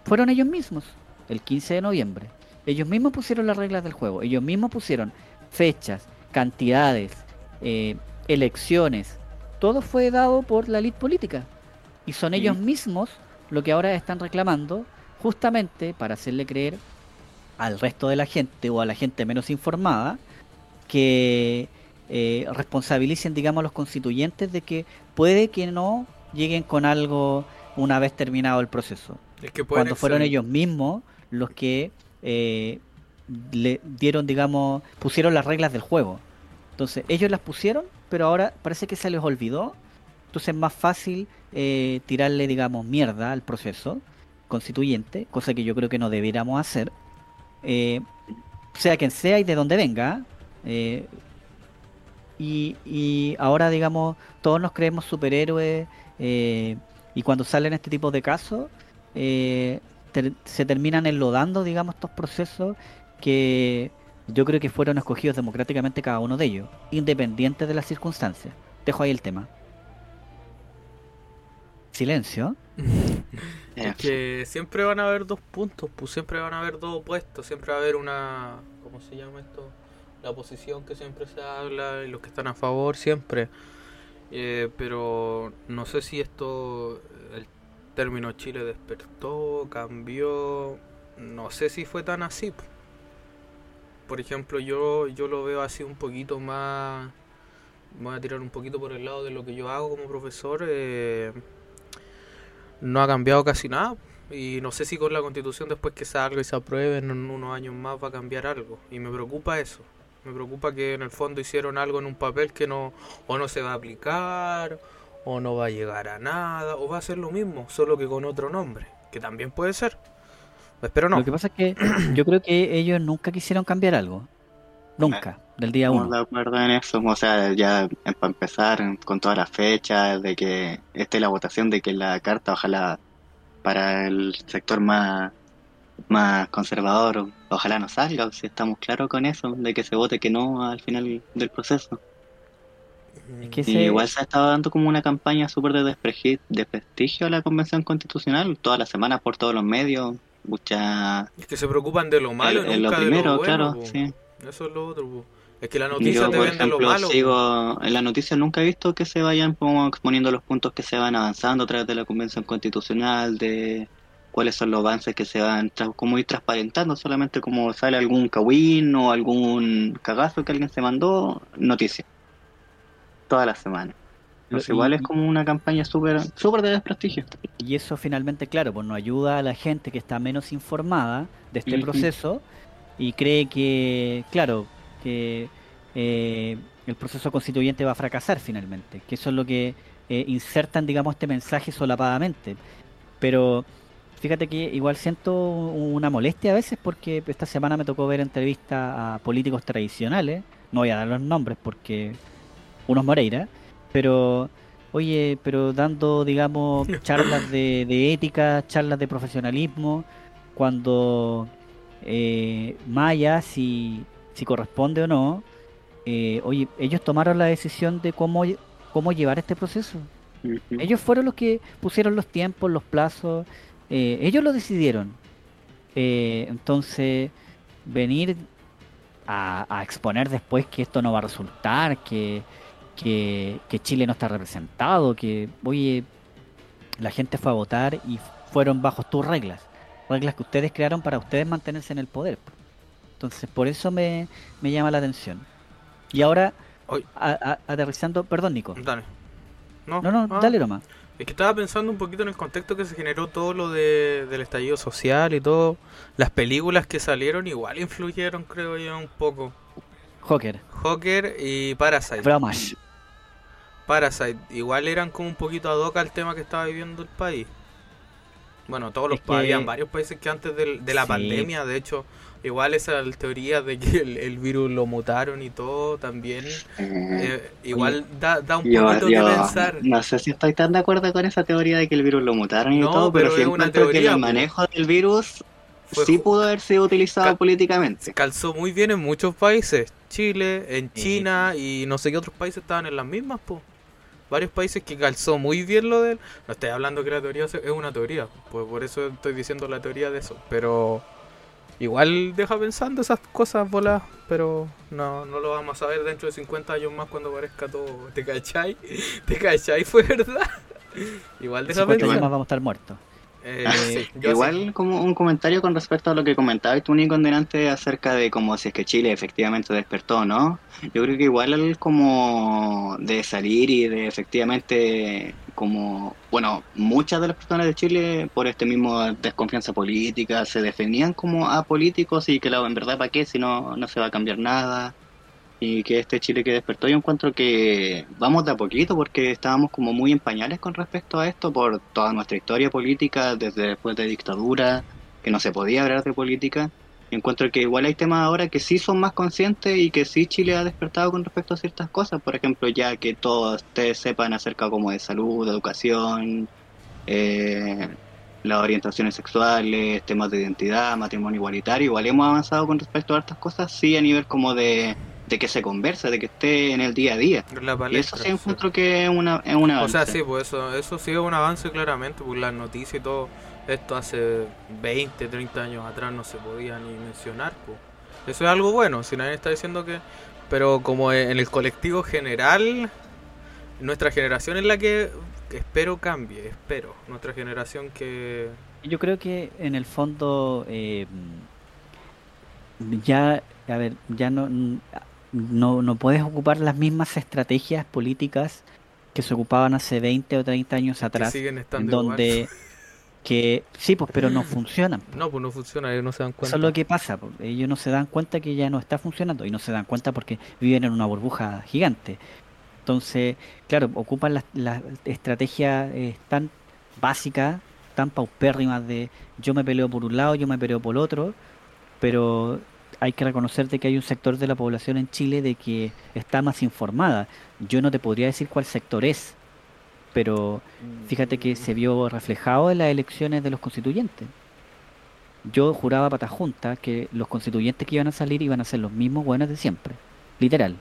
Fueron ellos mismos, el 15 de noviembre. Ellos mismos pusieron las reglas del juego, ellos mismos pusieron fechas, cantidades, eh, elecciones. Todo fue dado por la elite política. Y son ellos mismos lo que ahora están reclamando justamente para hacerle creer al resto de la gente o a la gente menos informada que eh, responsabilicen, digamos, a los constituyentes de que puede que no lleguen con algo una vez terminado el proceso. Cuando fueron ellos mismos los que eh, le dieron, digamos, pusieron las reglas del juego. Entonces, ellos las pusieron, pero ahora parece que se les olvidó. Entonces es más fácil eh, tirarle, digamos, mierda al proceso constituyente, cosa que yo creo que no debiéramos hacer. Eh, sea quien sea y de donde venga, y, y ahora, digamos, todos nos creemos superhéroes eh, y cuando salen este tipo de casos, eh, se terminan enlodando, digamos, estos procesos que yo creo que fueron escogidos democráticamente cada uno de ellos, independientes de las circunstancias. Dejo ahí el tema. Silencio. (laughs) Es que siempre van a haber dos puntos, pues siempre van a haber dos opuestos, siempre va a haber una, ¿cómo se llama esto? La oposición que siempre se habla y los que están a favor siempre. Eh, pero no sé si esto, término Chile despertó, cambió, no sé si fue tan así. po. Por ejemplo, yo, yo lo veo así un poquito más, voy a tirar un poquito por el lado de lo que yo hago como profesor. eh, no ha cambiado casi nada. Y no sé si con la constitución después que salga y se apruebe en unos años más va a cambiar algo. Y me preocupa eso. Me preocupa que en el fondo hicieron algo en un papel que no o no se va a aplicar o no va a llegar a nada o va a ser lo mismo, solo que con otro nombre, que también puede ser. Espero no. Lo que pasa es que (clears throat) yo creo que ellos nunca quisieron cambiar algo. Nunca, del día Estamos uno. de acuerdo en eso, o sea, ya para empezar con todas las fechas, de que esté la votación, de que la carta, ojalá para el sector más, más conservador, ojalá no salga, si estamos claros con eso, de que se vote que no al final del proceso. Es que Y ese- igual se ha estado dando como una campaña súper de desprestigio a la Convención Constitucional, todas las semanas por todos los medios, mucha... Es que se preocupan de lo malo, nunca lo de lo primero, bueno, claro, sí. Eso es lo otro. po. Es que la noticia yo, te por vende lo ejemplo, malo. sigo en las noticias, nunca he visto que se vayan como exponiendo los puntos que se van avanzando a través de la Convención Constitucional, de cuáles son los avances que se van como ir transparentando, solamente como sale algún cagüín o algún cagazo que alguien se mandó, noticia. Semanas. Entonces Y- igual es como una campaña súper súper de desprestigio. Y eso finalmente, claro, pues nos ayuda a la gente que está menos informada de este proceso y cree que, claro, que eh, el proceso constituyente va a fracasar finalmente, que eso es lo que eh, insertan, digamos, este mensaje solapadamente. Pero fíjate que igual siento una molestia a veces porque esta semana me tocó ver entrevistas a políticos tradicionales, no voy a dar los nombres porque unos Moreira, pero oye, pero dando, digamos, (laughs) charlas de, de ética, charlas de profesionalismo, cuando eh, allá si, si corresponde o no, eh, oye, ellos tomaron la decisión de cómo, cómo llevar este proceso. Ellos fueron los que pusieron los tiempos, los plazos, eh, ellos lo decidieron. Eh, entonces, venir a, a exponer después que esto no va a resultar, que, que, que Chile no está representado, que, oye, la gente fue a votar y fueron bajo tus reglas, reglas que ustedes crearon para ustedes mantenerse en el poder. Entonces, por eso me, me llama la atención. Y ahora, a- a- aterrizando, perdón, Nico. Dale. No, No, no, Ah. dale nomás. Es que estaba pensando un poquito en el contexto que se generó todo lo de, del estallido social y todo. Las películas que salieron igual influyeron, creo yo, un poco. Joker, Joker y Parasite. bromas. Parasite igual eran como un poquito ad hoc al tema que estaba viviendo el país. Bueno, todos los Es pa- que- habían varios países que antes del- de la Sí. pandemia, de hecho, igual esa teoría de que el, el virus lo mutaron y todo también, eh, igual da, da un Yo, poquito yo que pensar. no sé si estoy tan de acuerdo con esa teoría de que el virus lo mutaron y No, todo, pero, pero una encuentro que teoría, el po. manejo del virus Fue sí pudo haber sido utilizado Ca- políticamente. calzó muy bien en muchos países. Chile, en Sí. China y no sé qué otros países estaban en las mismas, po. Varios países que calzó muy bien lo del... No estoy hablando que la teoría es una teoría, pues por eso estoy diciendo la teoría de eso. Pero igual deja pensando esas cosas voladas, pero no, no lo vamos a ver dentro de 50 años más cuando aparezca todo. ¿Te cachai? (laughs) ¿Te cachai? (laughs) Fue verdad. Igual deja 50 años pensar. más vamos a estar muertos. Eh, Ah, sí, Igual como un comentario con respecto a lo que comentabas tú, Nico, delante acerca de como si es que Chile efectivamente despertó, ¿no? Yo creo que igual el como de salir y de efectivamente como, bueno, muchas de las personas de Chile por este mismo desconfianza política se definían como apolíticos y que la, en verdad para qué si no, no se va a cambiar nada y que este Chile que despertó yo encuentro que vamos de a poquito porque estábamos como muy en pañales con respecto a esto por toda nuestra historia política desde después de dictadura que no se podía hablar de política encuentro que igual hay temas ahora que sí son más conscientes y que sí Chile ha despertado con respecto a ciertas cosas. Por ejemplo, ya que todos ustedes sepan acerca como de salud, educación, eh, las orientaciones sexuales, temas de identidad, matrimonio igualitario. Igual hemos avanzado con respecto a estas cosas, sí a nivel como de, de que se conversa, de que esté en el día a día. La Y eso sí sí. encuentro que es una, es una O sea, sí, pues eso, eso sí es un avance claramente, pues las noticias y todo esto hace 20, 30 años atrás no se podía ni mencionar, pues. Eso es algo bueno, si nadie está diciendo que... Pero como en el colectivo general, nuestra generación es la que espero cambie, espero. Nuestra generación que... Yo creo que en el fondo eh, ya, a ver, ya no, no, no puedes ocupar las mismas estrategias políticas que se ocupaban hace 20 o 30 años que atrás, siguen en estando donde igual. que sí, pues, pero no (laughs) funcionan. No, pues no funciona, ellos no se dan cuenta. Eso es lo que pasa, pues, ellos no se dan cuenta que ya no está funcionando y no se dan cuenta porque viven en una burbuja gigante. Entonces, claro, ocupan las, las estrategias eh, tan básicas, tan paupérrimas de yo me peleo por un lado, yo me peleo por otro, pero hay que reconocer de que hay un sector de la población en Chile de que está más informada. Yo no te podría decir cuál sector es, pero fíjate que se vio reflejado en las elecciones de los constituyentes. Yo juraba pata junta que los constituyentes que iban a salir iban a ser los mismos buenos de siempre, literal.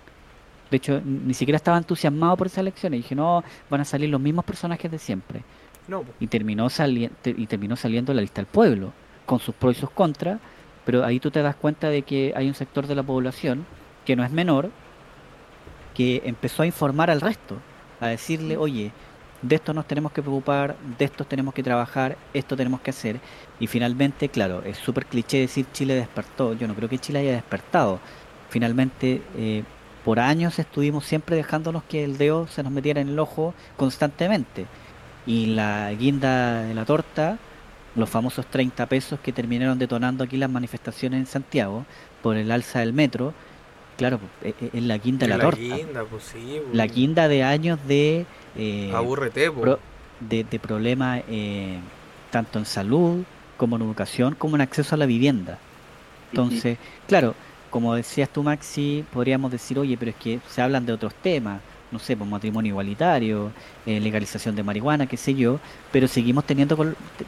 De hecho, ni siquiera estaba entusiasmado por esas elecciones. Dije, no, van a salir los mismos personajes de siempre. No. Y terminó, sali- y terminó saliendo la lista del pueblo, con sus pros y sus contras. Pero ahí tú te das cuenta de que hay un sector de la población, que no es menor, que empezó a informar al resto, a decirle, oye, de esto nos tenemos que preocupar, de esto tenemos que trabajar, esto tenemos que hacer. Y finalmente, claro, es súper cliché decir Chile despertó. Yo no creo que Chile haya despertado. Finalmente, eh, por años estuvimos siempre dejándonos que el dedo se nos metiera en el ojo constantemente. Y la guinda de la torta, los famosos 30 pesos que terminaron detonando aquí las manifestaciones en Santiago por el alza del metro, claro, pues, es- es la guinda de la, la torta. guinda, pues sí. La pues. guinda de años de, eh, Abúrrete, pues. pro- de, de problemas eh, tanto en salud como en educación como en acceso a la vivienda. Entonces, claro, como decías tú, Maxi, podríamos decir, oye, pero es que se hablan de otros temas, no sé, pues matrimonio igualitario, eh, legalización de marihuana, qué sé yo, pero seguimos teniendo,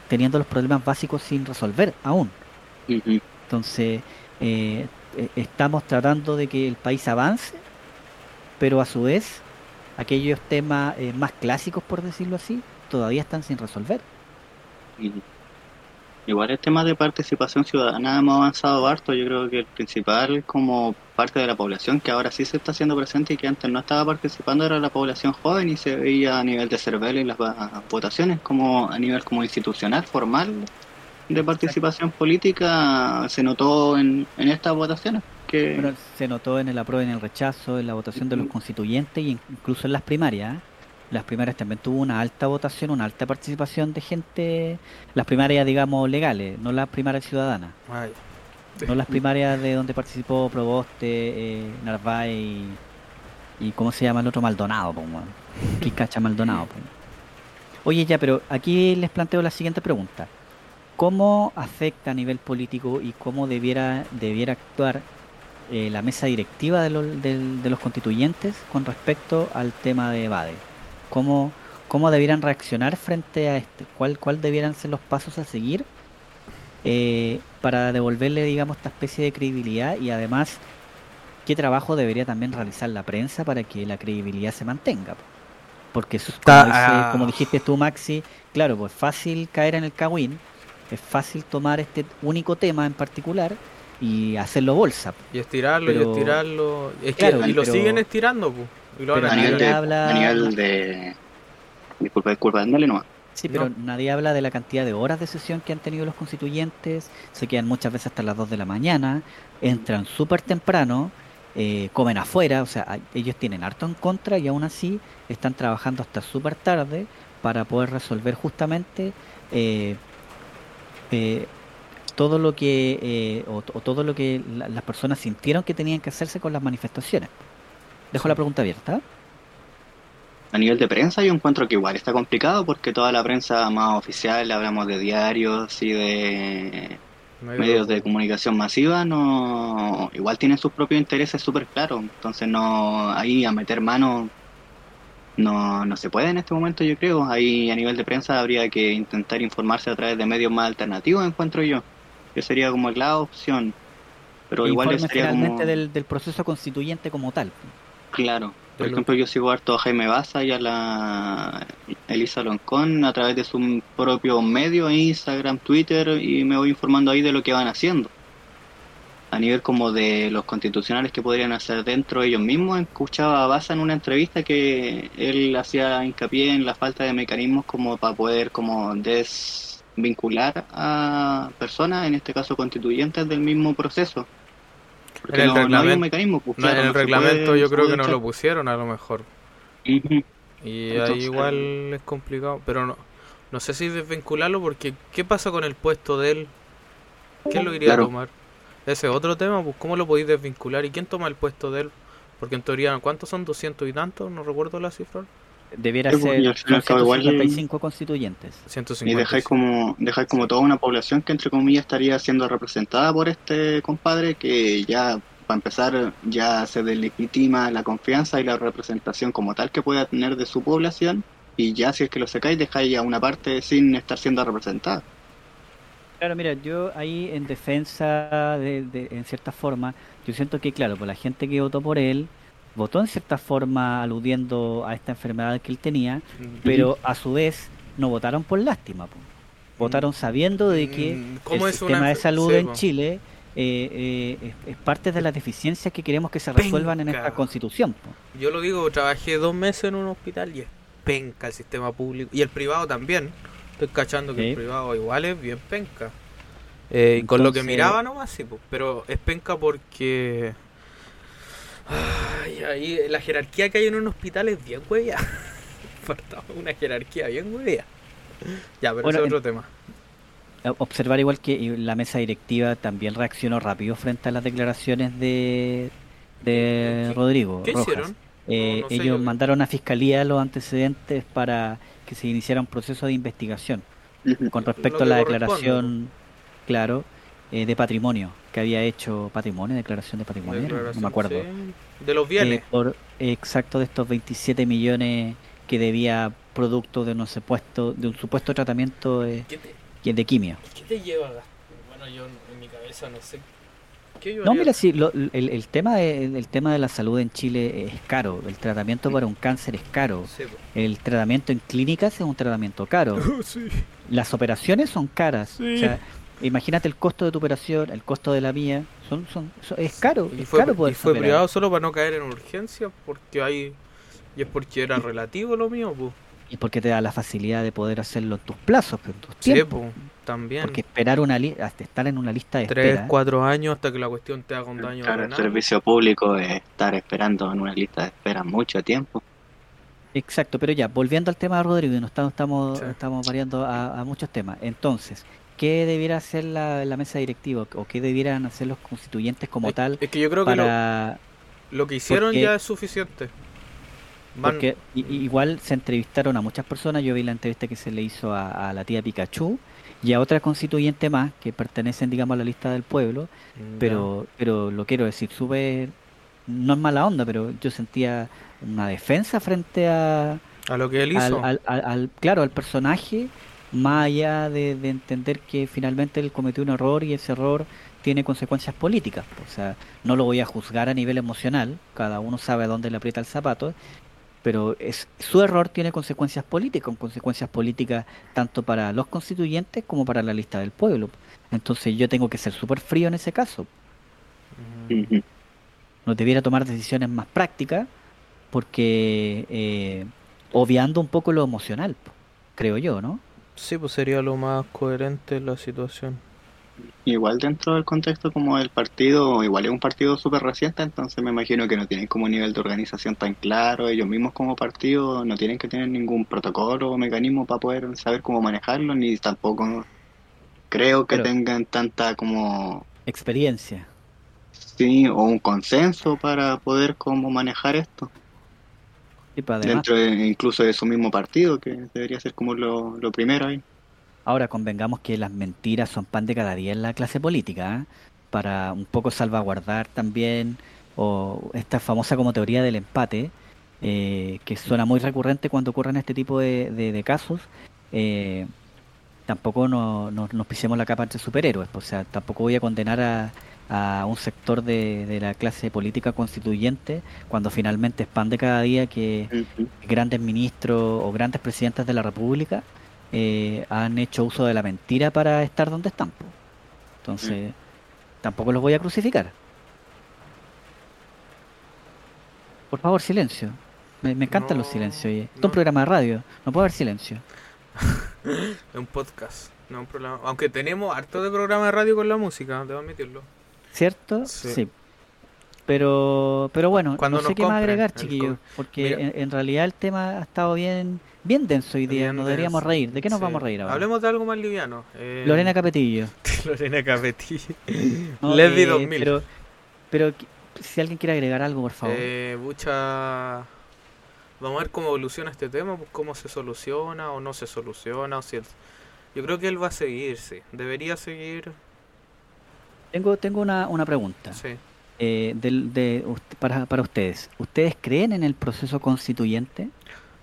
teniendo los problemas básicos sin resolver aún. Entonces, eh, eh, estamos tratando de que el país avance, pero a su vez, aquellos temas eh, más clásicos, por decirlo así, todavía están sin resolver. Ujú. Igual el tema de participación ciudadana hemos avanzado harto. Yo creo que el principal como parte de la población que ahora sí se está haciendo presente y que antes no estaba participando era la población joven y se veía a nivel de cervel en las votaciones como a nivel como institucional, formal de participación política se notó en, en estas votaciones que Bueno, se notó en el apruebo y en el rechazo, en la votación de los constituyentes y incluso en las primarias. Las primarias también tuvo una alta votación, una alta participación de gente, las primarias, digamos, legales, no las primarias ciudadanas. Ay. No las primarias de donde participó Proboste, eh, Narváez y, y ¿cómo se llama el otro? Maldonado, pues, weón. ¿Quién cacha Maldonado? Oye, ya, pero aquí les planteo la siguiente pregunta. ¿Cómo afecta a nivel político y cómo debiera, debiera actuar eh, la mesa directiva de, de los constituyentes con respecto al tema de Bade? ¿Cómo, cómo debieran reaccionar frente a este? ¿Cuál, ¿Cuál debieran ser los pasos a seguir eh, para devolverle, digamos, esta especie de credibilidad y además qué trabajo debería también realizar la prensa para que la credibilidad se mantenga. Porque eso es como, Ta- dice- ah. como dijiste tú, Maxi, claro, pues fácil caer en el cagüín, es fácil tomar este único tema en particular y hacerlo bolsa. Y estirarlo Pero- y estirarlo. Es Claro, que, y lo pero- siguen estirando, pues. Y lo pero nadie de, habla- a nivel de disculpa, disculpa, dale nomás. Sí, pero No. nadie habla de la cantidad de horas de sesión que han tenido los constituyentes, se quedan muchas veces hasta las 2 de la mañana, entran súper temprano, eh, comen afuera, o sea, ellos tienen harto en contra y aún así están trabajando hasta súper tarde para poder resolver justamente eh, eh, todo lo que eh, o, o todo lo que la- las personas sintieron que tenían que hacerse con las manifestaciones. Dejo la pregunta abierta. A nivel de prensa yo encuentro que igual está complicado porque toda la prensa más oficial, hablamos de diarios y de medios de comunicación masiva no igual tienen sus propios intereses súper claros entonces no ahí a meter mano no, no se puede en este momento yo creo ahí a nivel de prensa habría que intentar informarse a través de medios más alternativos encuentro yo que sería como la opción pero igual sería como del, del proceso constituyente como tal. Claro. Por ejemplo yo sigo harto a Jaime Baza y a la Elisa Loncón a través de su propio medio Instagram Twitter y me voy informando ahí de lo que van haciendo. A nivel como de los constitucionales que podrían hacer dentro de ellos mismos, escuchaba a Baza en una entrevista que él hacía hincapié en la falta de mecanismos como para poder como desvincular a personas, en este caso constituyentes, del mismo proceso. Porque En el no, no hay reglamento- un mecanismo. pues, No, claro, en el reglamento puede- yo creo que no lo pusieron a lo mejor. Y Entonces- ahí igual es complicado. Pero no, no sé si desvincularlo porque ¿qué pasa con el puesto de él? ¿Quién lo iría Claro. a tomar? Ese es otro tema, pues ¿cómo lo podéis desvincular? ¿Y quién toma el puesto de él? Porque en teoría, ¿cuántos son? ¿200 y tantos? No recuerdo la cifra. Debiera Sí, pues, ser al fin y al cabo igual- 155 constituyentes. 150. Y dejáis como, dejáis como toda una población que entre comillas estaría siendo representada por este compadre que ya, para empezar, ya se deslegitima la confianza y la representación como tal que pueda tener de su población y ya si es que lo sacáis dejáis a una parte sin estar siendo representada. Claro, mira, yo ahí en defensa, de, de- en cierta forma, yo siento que, claro, pues la gente que votó por él, votó en cierta forma aludiendo a esta enfermedad que él tenía, pero a su vez no votaron por lástima, po. votaron sabiendo de que Mm, ¿cómo el es una sistema de salud sí, en po. Chile eh, eh, es, es parte de las deficiencias que queremos que se resuelvan en esta constitución. po. Yo lo digo, trabajé dos meses en un hospital y es penca el sistema público. Y el privado también. Estoy cachando que Sí. el privado igual es bien penca. Eh, con lo que miraba nomás, sí, pues, pero es penca porque... Ay, ahí la jerarquía que hay en un hospital es bien huevia. (laughs) Faltaba una jerarquía bien huevia. Ya, pero Bueno, ese es en- otro tema. Observar igual que la mesa directiva también reaccionó rápido frente a las declaraciones de, de ¿Qué- Rodrigo ¿Qué Rojas. hicieron? Eh, No, no sé ellos mandaron a fiscalía los antecedentes para que se iniciara un proceso de investigación con respecto a la declaración, claro, eh, de patrimonio que había hecho patrimonio, declaración de patrimonio, no me acuerdo. sí, De los bienes. Eh, por exacto de estos 27 millones que debía producto de un supuesto de un supuesto tratamiento eh, ¿Qué, te, de quimio. qué te lleva? Bueno, yo en mi cabeza no sé. ¿Qué No, mira, sí, lo- el, el tema de, el tema de la salud en Chile es caro. El tratamiento para un cáncer es caro. Sí. El tratamiento en clínicas es un tratamiento caro. (laughs) sí. Las operaciones son caras. Sí. O sea, imagínate el costo de tu operación, el costo de la mía. Son, son, son- es caro. Y es fue, caro y poder fue operar. privado solo para no caer en urgencia, porque hay. Y es porque era relativo lo mío, pues. Y porque te da la facilidad de poder hacerlo en tus plazos, en tus Sí, pues, también. Porque esperar una li- hasta estar en una lista de Tres, espera. cuatro años hasta que la cuestión te haga un daño Claro, el servicio público es estar esperando en una lista de espera mucho tiempo. Exacto, pero ya, volviendo al tema de Rodrigo, y nos estamos, estamos, Sí. estamos variando a, a muchos temas. Entonces, ¿qué debiera hacer la, la mesa directiva o qué debieran hacer los constituyentes como es, tal es que yo creo que lo, lo que hicieron porque- ya es suficiente. Van- Porque igual se entrevistaron a muchas personas, yo vi la entrevista que se le hizo a, a la tía Pikachu y a otra constituyente más que pertenecen, digamos, a la lista del pueblo, Ya. pero pero lo quiero decir, súper... No es mala onda, pero yo sentía una defensa frente a, a lo que él hizo. al- al- al- claro, al personaje, más allá de, de entender que finalmente él cometió un error y ese error tiene consecuencias políticas. O sea, no lo voy a juzgar a nivel emocional, cada uno sabe a dónde le aprieta el zapato, pero es, su error tiene consecuencias políticas, con consecuencias políticas tanto para los constituyentes como para la lista del pueblo. Entonces yo tengo que ser súper frío en ese caso. No debiera tomar decisiones más prácticas porque eh, obviando un poco lo emocional, creo yo, ¿no? Sí, pues sería lo más coherente en la situación. Igual dentro del contexto como el partido, igual es un partido súper reciente, entonces me imagino que no tienen como un nivel de organización tan claro, ellos mismos como partido no tienen que tener ningún protocolo o mecanismo para poder saber cómo manejarlo, ni tampoco creo que Pero- tengan tanta como, Experiencia. sí, o un consenso para poder como manejar esto, Dentro de- incluso de su mismo partido, que debería ser como lo, lo primero ahí. Ahora convengamos que las mentiras son pan de cada día en la clase política, ¿eh? para un poco salvaguardar también o esta famosa como teoría del empate, eh, que suena muy recurrente cuando ocurren este tipo de, de- de casos. eh, tampoco no- no- nos pisemos la capa entre superhéroes, pues, o sea, tampoco voy a condenar a, a un sector de, de la clase política constituyente cuando finalmente es pan de cada día que grandes ministros o grandes presidentes de la República eh, han hecho uso de la mentira para estar donde están. Entonces, tampoco los voy a crucificar. Por favor, silencio. Me, me encantan los No, silencios. oye. Esto es un programa de radio. No puede haber silencio. (laughs) Es un podcast, no un programa. Aunque tenemos harto de programa de radio con la música, debo admitirlo. ¿Cierto? Sí. Pero, pero bueno, Cuando no sé qué más agregar, chiquillos. Porque en, en realidad el tema ha estado bien, bien denso hoy día. Bien Nos deberíamos denso. reír. ¿De qué nos Sí. vamos a reír ahora? Hablemos de algo más liviano. Eh, Lorena Capetillo. (laughs) Lorena Capetillo. No, Leslie eh, 2000. Pero, pero qui- si alguien quiere agregar algo, por favor. Eh, mucha... Vamos a ver cómo evoluciona este tema, pues, cómo se soluciona o no se soluciona. O si el- Yo creo que él va a seguir, sí. Debería seguir. Tengo, tengo una, una pregunta Sí. eh, del- de, ust- para, para ustedes. ¿Ustedes creen en el proceso constituyente?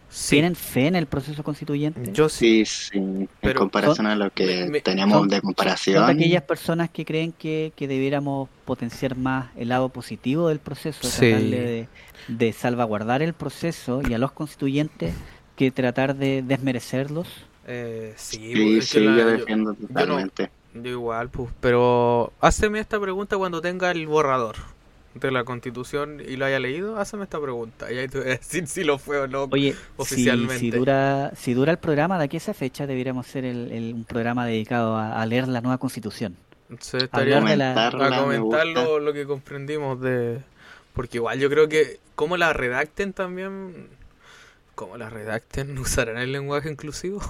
Sí. ¿Tienen fe en el proceso constituyente? Yo sí. Sí, sí, en comparación a lo que me- me- tenemos son- de ¿Son comparación. de aquellas personas que creen que, que debiéramos potenciar más el lado positivo del proceso, Sí. tratarle de, de salvaguardar el proceso y a los constituyentes que tratar de desmerecerlos? Eh, sí, Sí, sí, la- yo yo- defiendo totalmente. Yo igual, pues, pero hazme esta pregunta cuando tenga el borrador de la constitución y lo haya leído, hazme esta pregunta y ahí te voy a decir si lo fue o no. Oye, Oficialmente. si dura si dura el programa de aquí a esa fecha, deberíamos hacer el, el- un programa dedicado a, a leer la nueva constitución. Entonces, estaría de la- a me comentar lo, lo que comprendimos de... Porque igual yo creo que como la redacten también, como la redacten, (laughs) usarán el lenguaje inclusivo.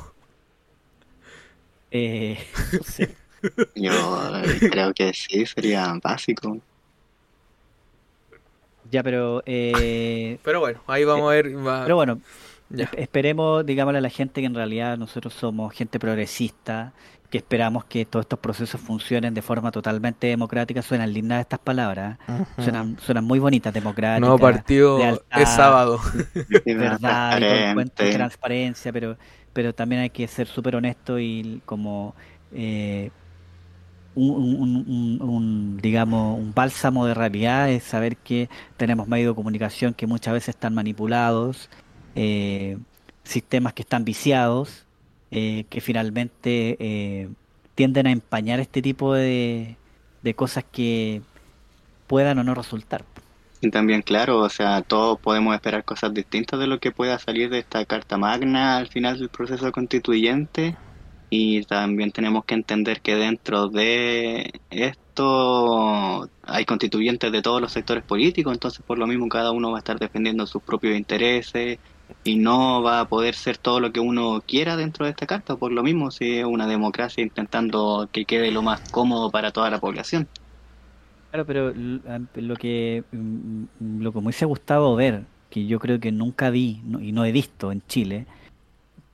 Eh, no sé. Yo creo que sí, sería básico. Ya, pero eh, Pero bueno, ahí vamos a ver. va- pero bueno, ya. esperemos, digámosle a la gente que en realidad nosotros somos gente progresista, que esperamos que todos estos procesos funcionen de forma totalmente democrática. Suenan lindas estas palabras, ¿eh? suenan, suenan muy bonitas, democráticas. Nuevo partido lealtad, (laughs) es sábado. Verdad y transparente. transparencia, pero, pero también hay que ser súper honesto y como eh, un, digamos, un bálsamo de realidad es saber que tenemos medios de comunicación que muchas veces están manipulados, eh, sistemas que están viciados, eh, que finalmente eh, tienden a empañar este tipo de, de cosas que puedan o no resultar. Y también, claro, o sea, todos podemos esperar cosas distintas de lo que pueda salir de esta Carta Magna al final del proceso constituyente. Y también tenemos que entender que dentro de esto hay constituyentes de todos los sectores políticos, entonces por lo mismo cada uno va a estar defendiendo sus propios intereses y no va a poder ser todo lo que uno quiera dentro de esta carta, por lo mismo si es una democracia intentando que quede lo más cómodo para toda la población. Claro, pero lo que mm, lo que me hubiese gustado ver, que yo creo que nunca vi y no he visto en Chile,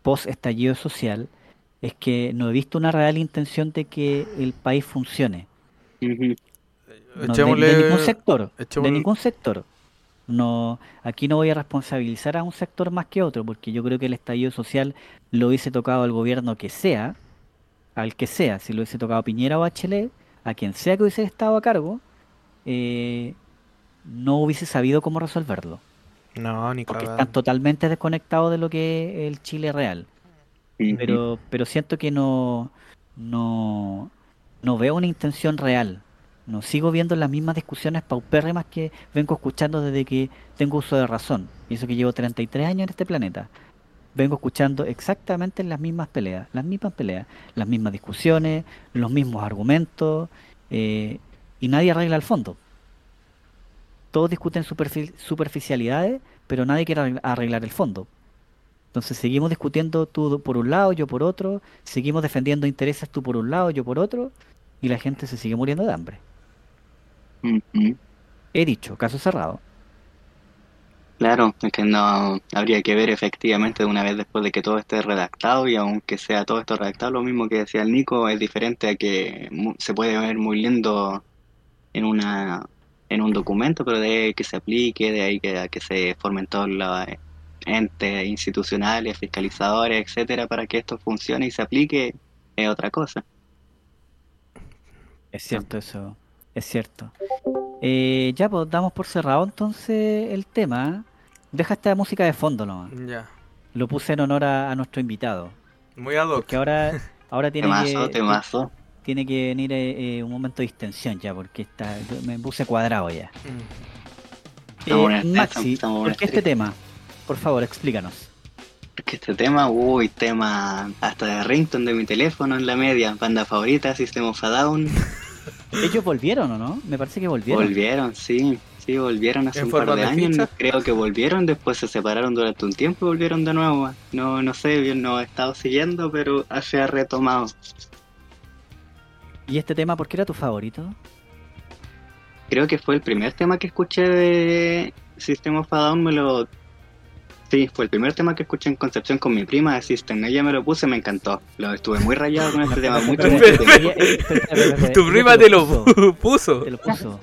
post estallido social, es que no he visto una real intención de que el país funcione. No, de, de ningún sector, de ningún sector. No, aquí no voy a responsabilizar a un sector más que otro, porque yo creo que el estallido social lo hubiese tocado al gobierno que sea, al que sea, si lo hubiese tocado Piñera o Bachelet, a quien sea que hubiese estado a cargo, eh, no hubiese sabido cómo resolverlo, No, ni porque están totalmente desconectados de lo que es el Chile real. Pero, pero siento que no, no, no veo una intención real. No sigo viendo las mismas discusiones paupérrimas que vengo escuchando desde que tengo uso de razón. Y eso que llevo 33 años en este planeta. Vengo escuchando exactamente las mismas peleas, las mismas peleas, las mismas discusiones, los mismos argumentos, eh, y nadie arregla el fondo. Todos discuten superfi- superficialidades, pero nadie quiere arregl- arreglar el fondo. Entonces seguimos discutiendo tú por un lado, yo por otro, seguimos defendiendo intereses tú por un lado, yo por otro, y la gente se sigue muriendo de hambre. He dicho, caso cerrado. Claro, es que no habría que ver efectivamente de una vez después de que todo esté redactado y aunque sea todo esto redactado, lo mismo que decía el Nico, es diferente a que se puede ver muy lindo en una en un documento, pero de ahí que se aplique, de ahí que, que se formen todos los entes institucionales, fiscalizadores, etcétera, para que esto funcione y se aplique, es otra cosa. Es cierto eso, es cierto. Eh, ya, pues damos por cerrado entonces el tema. Deja esta música de fondo nomás. Ya. Lo puse en honor a, a nuestro invitado. Muy ad hoc. Porque ahora, (laughs) ahora tiene Temazo, que, temazo. tiene que venir eh, eh, un momento de distensión ya, porque está, me puse cuadrado ya. Mm. Eh, Maxi, ¿por qué este tema? Por favor, explícanos. Porque este tema, uy, tema hasta de ringtone de mi teléfono en la media, banda favorita, System of a Down. (laughs) ¿Ellos volvieron o no? Me parece que volvieron. Volvieron, sí, sí, volvieron hace ¿En un par de de años. ficha? Creo que volvieron, después se separaron durante un tiempo y volvieron de nuevo. No, no sé, bien no he estado siguiendo, pero se ha retomado. ¿Y este tema por qué era tu favorito? Creo que fue el primer tema que escuché de System of a Down, me lo... Sí, fue el primer tema que escuché en Concepción con mi prima de System. Ella me lo puse, me encantó. Lo estuve muy rayado con este (laughs) tema, espera, espera, espera, espera. Tu prima te lo puso, (laughs) puso. Te lo puso.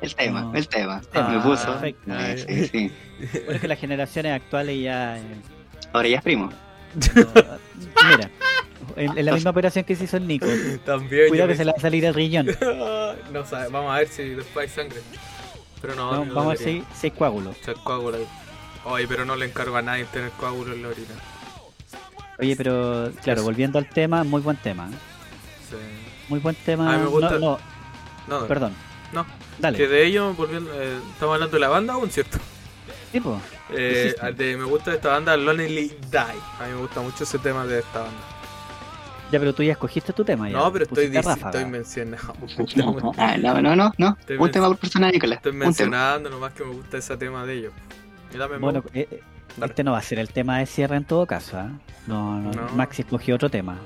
El tema, No. el tema. Ah, me puso. perfecto. Eh, sí, (laughs) sí. Bueno, es que las generaciones actuales ya... eh, Ahora ya es primo. no, mira, en, en la misma operación que se hizo el Nico. También. Cuidado que se le va a salir el riñón. no sabe, vamos a ver si después hay sangre. Pero no, Vamos, no vamos a ver si, si hay coágulos. Echar coágulo ahí. Oye, pero no le encargo a nadie tener coágulo en la orina. Oye, pero claro, volviendo al tema, muy buen tema. ¿eh? Sí. Muy buen tema. A mí me gusta- No, no, No, no. perdón. No. Dale. Que de ello, volviendo, eh, estamos hablando de la banda aún, ¿cierto? Tipo, Eh, de, me gusta de esta banda Lonely Die. A mí me gusta mucho ese tema de esta banda. ya, pero tú ya escogiste tu tema. Ya. No, pero estoy, Pusiste dic- ráfaga. estoy mencionando. (laughs) Ah, no, no, no, no. Estoy Un tema por persona, Nicolás. Estoy mencionando nomás que me gusta ese tema de ellos. Bueno, eh, eh, este no va a ser el tema de cierre en todo caso. ¿ah? No, no, No. Maxi escogió otro tema.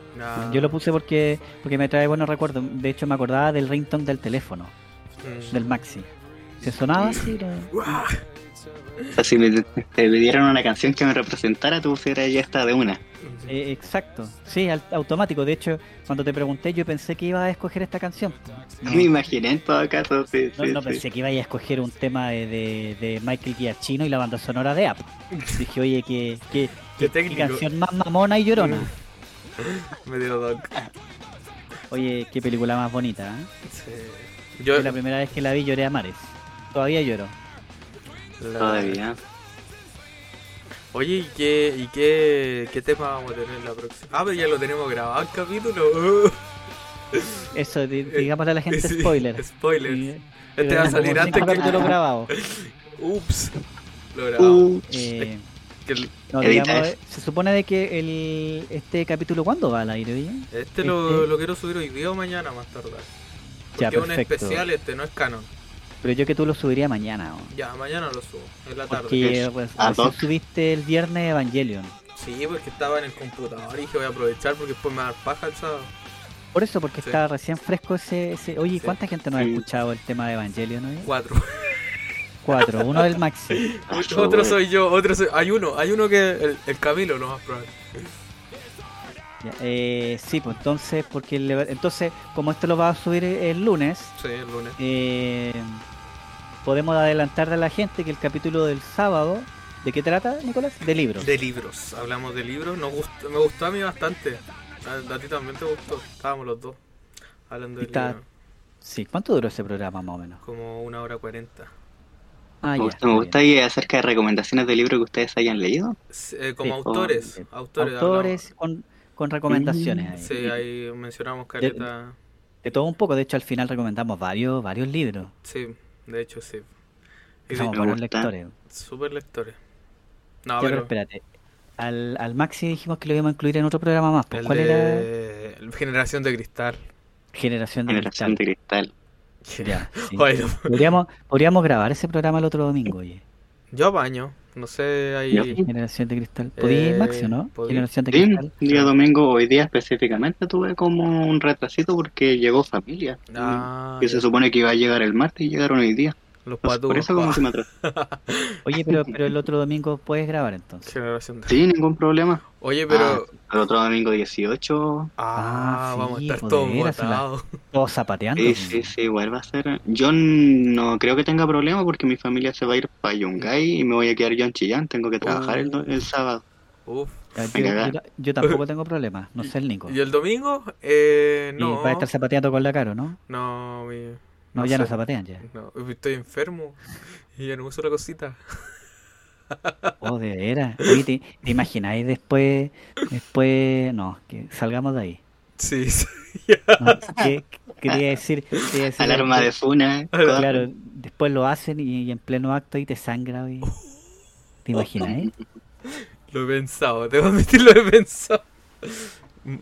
Yo lo puse porque porque me trae buenos recuerdos. De hecho, me acordaba del ringtone del teléfono, mm. del Maxi. Se sonaba Uah, O sea, si me te pidieran una canción que me representara, tú pusieras ya esta de una. Eh, exacto. Sí, al- automático. De hecho, cuando te pregunté, yo pensé que iba a escoger esta canción. No, (laughs) Me imaginé en todo caso, sí, no, sí, no sí. pensé que iba a escoger un tema de, de, de Michael Giacchino y la banda sonora de App. Dije, oye, qué, qué, Qué qué- canción más mamona y llorona. (laughs) Me dio doc. Oye, qué película más bonita. ¿eh? Sí. Yo, la primera vez que la vi lloré a mares. Todavía lloro. la- Todavía. Oye, ¿y qué, y qué, qué tema vamos a tener la próxima? Ah, pero ya lo tenemos grabado el capítulo. (laughs) Eso, di- digámosle a la gente Eh, Sí, spoiler. Spoiler. Sí, Este va a salir antes que capítulos (laughs) grabados. Ups. Lo grabamos. Eh, Que el- no, Edita digamos, eso. eh, se supone de que el, este capítulo, ¿cuándo va al aire? oye? Este lo, Este- lo quiero subir hoy día o mañana más tardar. Porque Ya, es un especial este, no es canon. Pero yo que tú lo subiría mañana. ¿o? Ya, mañana lo subo, en la tarde. Porque Es pues, recién hoc. subiste el viernes Evangelion. Sí, porque estaba en el computador y dije voy a aprovechar porque después me va a dar paja el sábado. Por eso, porque Sí. está recién fresco ese... ese... Oye, Sí. ¿cuánta gente no ha escuchado el tema de Evangelion? oye? Cuatro. (laughs) Cuatro, uno del Maxi. (laughs) Otro, otro güey. soy yo, otro soy... Hay uno, hay uno que... El, el Camilo, lo más probable. Ya, eh, sí, pues entonces, porque el- entonces, como esto lo va a subir el lunes, Sí, el lunes. eh, podemos adelantarle a la gente que el capítulo del sábado, ¿de qué trata, Nicolás? De libros. De libros, hablamos de libros. Nos gustó, me gustó a mí bastante. A, a ti también te gustó. Estábamos los dos hablando de Está- libros. Sí, ¿cuánto duró ese programa más o menos? Como una hora cuarenta. Ah, Me gusta, me bien. gusta y acerca de recomendaciones de libros que ustedes hayan leído. Eh, como Sí. autores. Oh, autores. Autores con, con recomendaciones ahí. Sí, ahí mencionamos Caleta. De todo un poco, de hecho al final recomendamos varios, varios libros. Sí, de hecho sí. Y Somos buenos lectores. super lectores. No, Ya, pero pero... espérate. Al, al Maxi dijimos que lo íbamos a incluir en otro programa más. pues, ¿Cuál era? Generación de Cristal. Generación de Generación de Cristal. Ya, (laughs) sí. Podríamos, podríamos grabar ese programa el otro domingo, oye. yo apaño. No sé, ahí... Generación de Cristal. ¿Podí, Eh, Maxi, o no? podí. Generación de Sí, Cristal. día domingo, hoy día específicamente, tuve como un retrasito porque llegó familia. Ah, que se supone que iba a llegar el martes y llegaron hoy día. Los Por eso como si me. Oye, pero, pero el (laughs) otro domingo puedes grabar entonces. Generación de- Sí, ningún problema. Oye, pero. Ah, el otro domingo 18. Ah, Ah, vamos a estar pues, todos botados. Todos zapateando. Sí, pues. sí, sí, igual va a ser. Yo no creo que tenga problema porque mi familia se va a ir para Yungay y me voy a quedar yo en Chillán. Tengo que trabajar el, do- el sábado. Uf. Yo, yo- yo tampoco (laughs) tengo problemas, no sé el Nico. ¿Y el domingo? Eh, Y no. va a estar zapateando con la caro, ¿no? No, mi- No, ya no sé. zapatean ya. No, estoy enfermo (laughs) y ya no uso la cosita. (laughs) Oh, de veras. Oye, ¿te, te imagináis después, después, no, que salgamos de ahí. Sí, (laughs) sí. No, ¿qué- quería decir? Quería decir Alarma de funa. Claro, después lo hacen y, y en pleno acto y te sangra. oye. ¿Te imagináis? Lo he pensado, te voy a admitir, lo he pensado.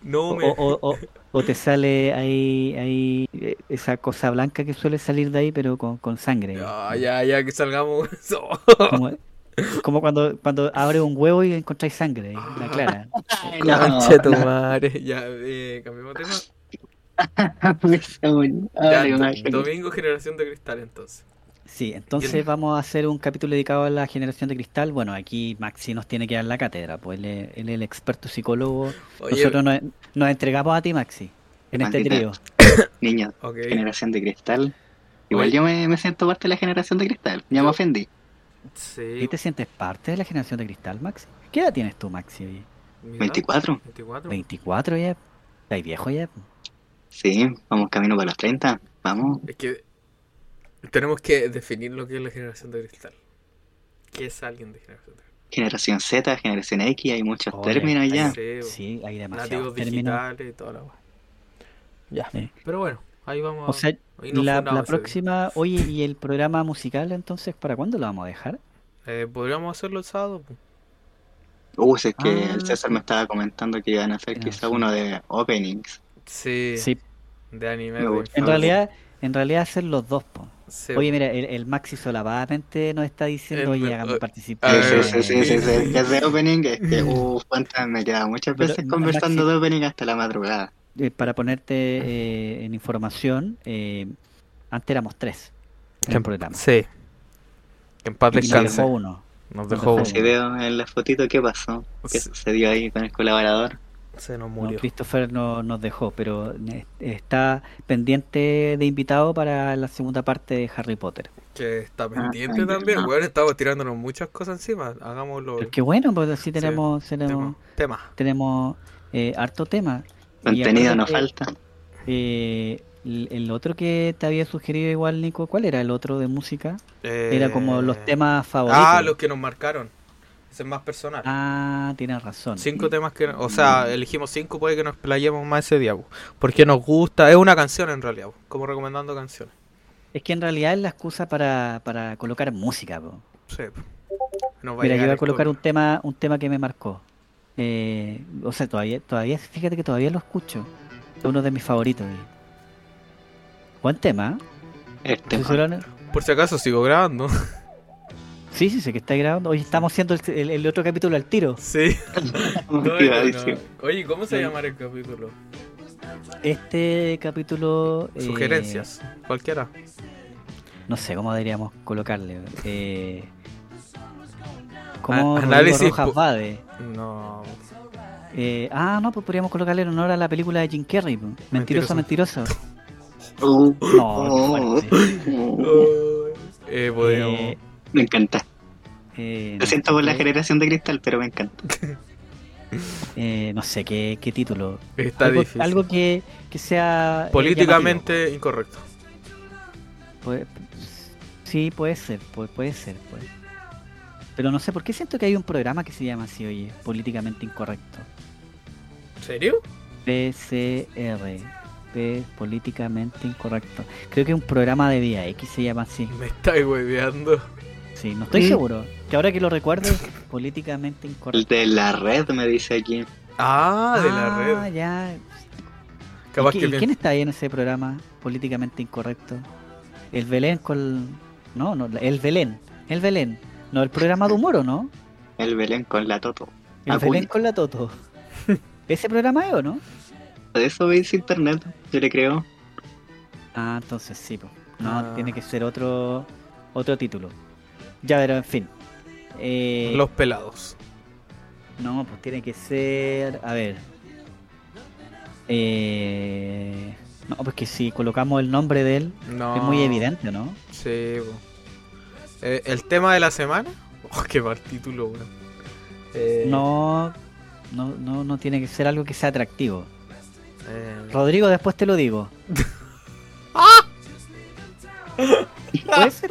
No me. o, o, o te sale ahí, ahí eh, esa cosa blanca que suele salir de ahí, pero con, con sangre. Ya, ya, ya que salgamos. Como, como cuando, cuando abres un huevo y encontráis sangre, ahí, la clara. (laughs) Ay, Concha tu madre. Ya, eh, cambiamos de tema. (laughs) Ya, domingo, generación de cristal, entonces. Sí, entonces vamos a hacer un capítulo dedicado a la generación de cristal. Bueno, aquí Maxi nos tiene que dar la cátedra, pues él es, él es el experto psicólogo. Oye, Nosotros nos, nos entregamos a ti, Maxi, en este trío. (coughs) Niños, generación de cristal. Igual Oye. yo me, me siento parte de la generación de cristal. Ya me ofendí. Sí. ¿Y te sientes parte de la generación de cristal, Maxi? ¿Qué edad tienes tú, Maxi? oye? mi edad, 24. 24. 24 ya. ¿Estás viejo ya? Sí, vamos camino para los 30. Vamos. Es que tenemos que definir lo que es la generación de cristal. ¿Qué es alguien de generación de cristal? Generación Z, generación X, hay muchos Oye, términos hay- ya. Sí, Sí, hay demasiados nativos términos. digitales y toda la. Ya. Sí. Pero bueno, ahí vamos. O sea, la, la próxima, oye, ¿y el programa musical entonces para cuándo lo vamos a dejar? Eh, Podríamos hacerlo el sábado. pues. Uh, es que Ah. el César me estaba comentando que iban a hacer Ah, quizá sí. uno de openings. Sí, Sí, de anime. De en realidad, en realidad hacer los dos, po. Sí, Oye, mira, el, el Maxi solapamente nos está diciendo, El- oye, hágame eh, participar. Sí, sí, sí, sí, sí, sí. sí. Que es de opening, es que, (laughs) uff, cuántas me he quedado muchas veces conversando Maxi- de opening hasta la madrugada. Eh, para ponerte eh, en información, eh, antes éramos tres en el programa. Sí. En paz Y nos descanse. dejó uno. Nos dejó dejó uno. Si veo en la fotito qué pasó, qué Sí. sucedió ahí con el colaborador. Se nos No, murió. Christopher no, nos dejó, pero eh, está pendiente de invitado para la segunda parte de Harry Potter. Que está pendiente ah, también. ah. Bueno, estamos tirándonos muchas cosas encima. Hagámoslo. Pero qué bueno, pues así tenemos, tenemos, Tema. Tenemos eh, harto tema. Contenido no acuérdate, falta. eh, el, el otro que te había sugerido igual, Nico, ¿cuál era el otro de música? Era como los Eh, temas favoritos. Ah, los que nos marcaron. Es más personal. Ah, tienes razón. Cinco temas que, o sea, elegimos cinco, puede que nos playemos más ese día, po. porque nos gusta, es una canción en realidad, como recomendando canciones. Es que en realidad es la excusa para, para colocar música. po. Sí. Nos va Mira, yo voy a colocar un tema, un tema que me marcó. Eh, o sea, todavía, todavía, fíjate que todavía lo escucho. Es uno de mis favoritos. eh. Buen tema. Este. Por si acaso sigo grabando. Sí, sí, sé que está grabando. Hoy estamos haciendo el, el- el otro capítulo al tiro. Sí. ¿cómo No, no, no. Oye, ¿cómo se Sí. llamará el capítulo? Este capítulo. eh, Sugerencias, cualquiera. No sé cómo deberíamos colocarle. Eh, Rodrigo análisis Rojas Vade. No. Eh, ah, no, pues podríamos colocarle en honor a la película de Jim Carrey. Mentiroso, mentiroso. Uh, No, oh, uh, Eh, podríamos. Eh, me encanta. Eh, Lo siento por la qué- generación de cristal, pero me encanta. (laughs) eh, no sé qué, qué título. Está algo, difícil. algo que, que sea. eh, Políticamente incorrecto. Puede- sí, puede ser, puede, puede ser. puede. Pero no sé, ¿por qué siento que hay un programa que se llama así, oye? Políticamente incorrecto. ¿Serio? PCR. P, políticamente incorrecto. Creo que un programa de Vía X se llama así. Me estáis hueveando. Sí, no estoy seguro. Que ahora que lo recuerdo, políticamente El incorrecto. de la red me dice aquí. Ah, de la Ah, red. ya. Capaz ¿Y, que y quién está ahí en ese programa políticamente incorrecto? El Belén con... No, no, el Belén. El Belén. No, el programa de humor, ¿o no? El Belén con la Toto. El Acuña. Belén con la Toto. (laughs) ¿Ese programa es o no? De eso veis internet, yo le creo. Ah, entonces sí, po. No, Ah. tiene que ser otro... otro título. Ya, pero en fin. Eh, Los pelados. No, pues tiene que ser. A ver. Eh... No, pues que si colocamos el nombre de él, No. es muy evidente, ¿no? Sí. Eh, ¿El tema de la semana? (laughs) Oh, qué mal título. Eh, No, no, no, no tiene que ser algo que sea atractivo. Rodrigo, después te lo digo. (laughs) (laughs) ¿Puede ser?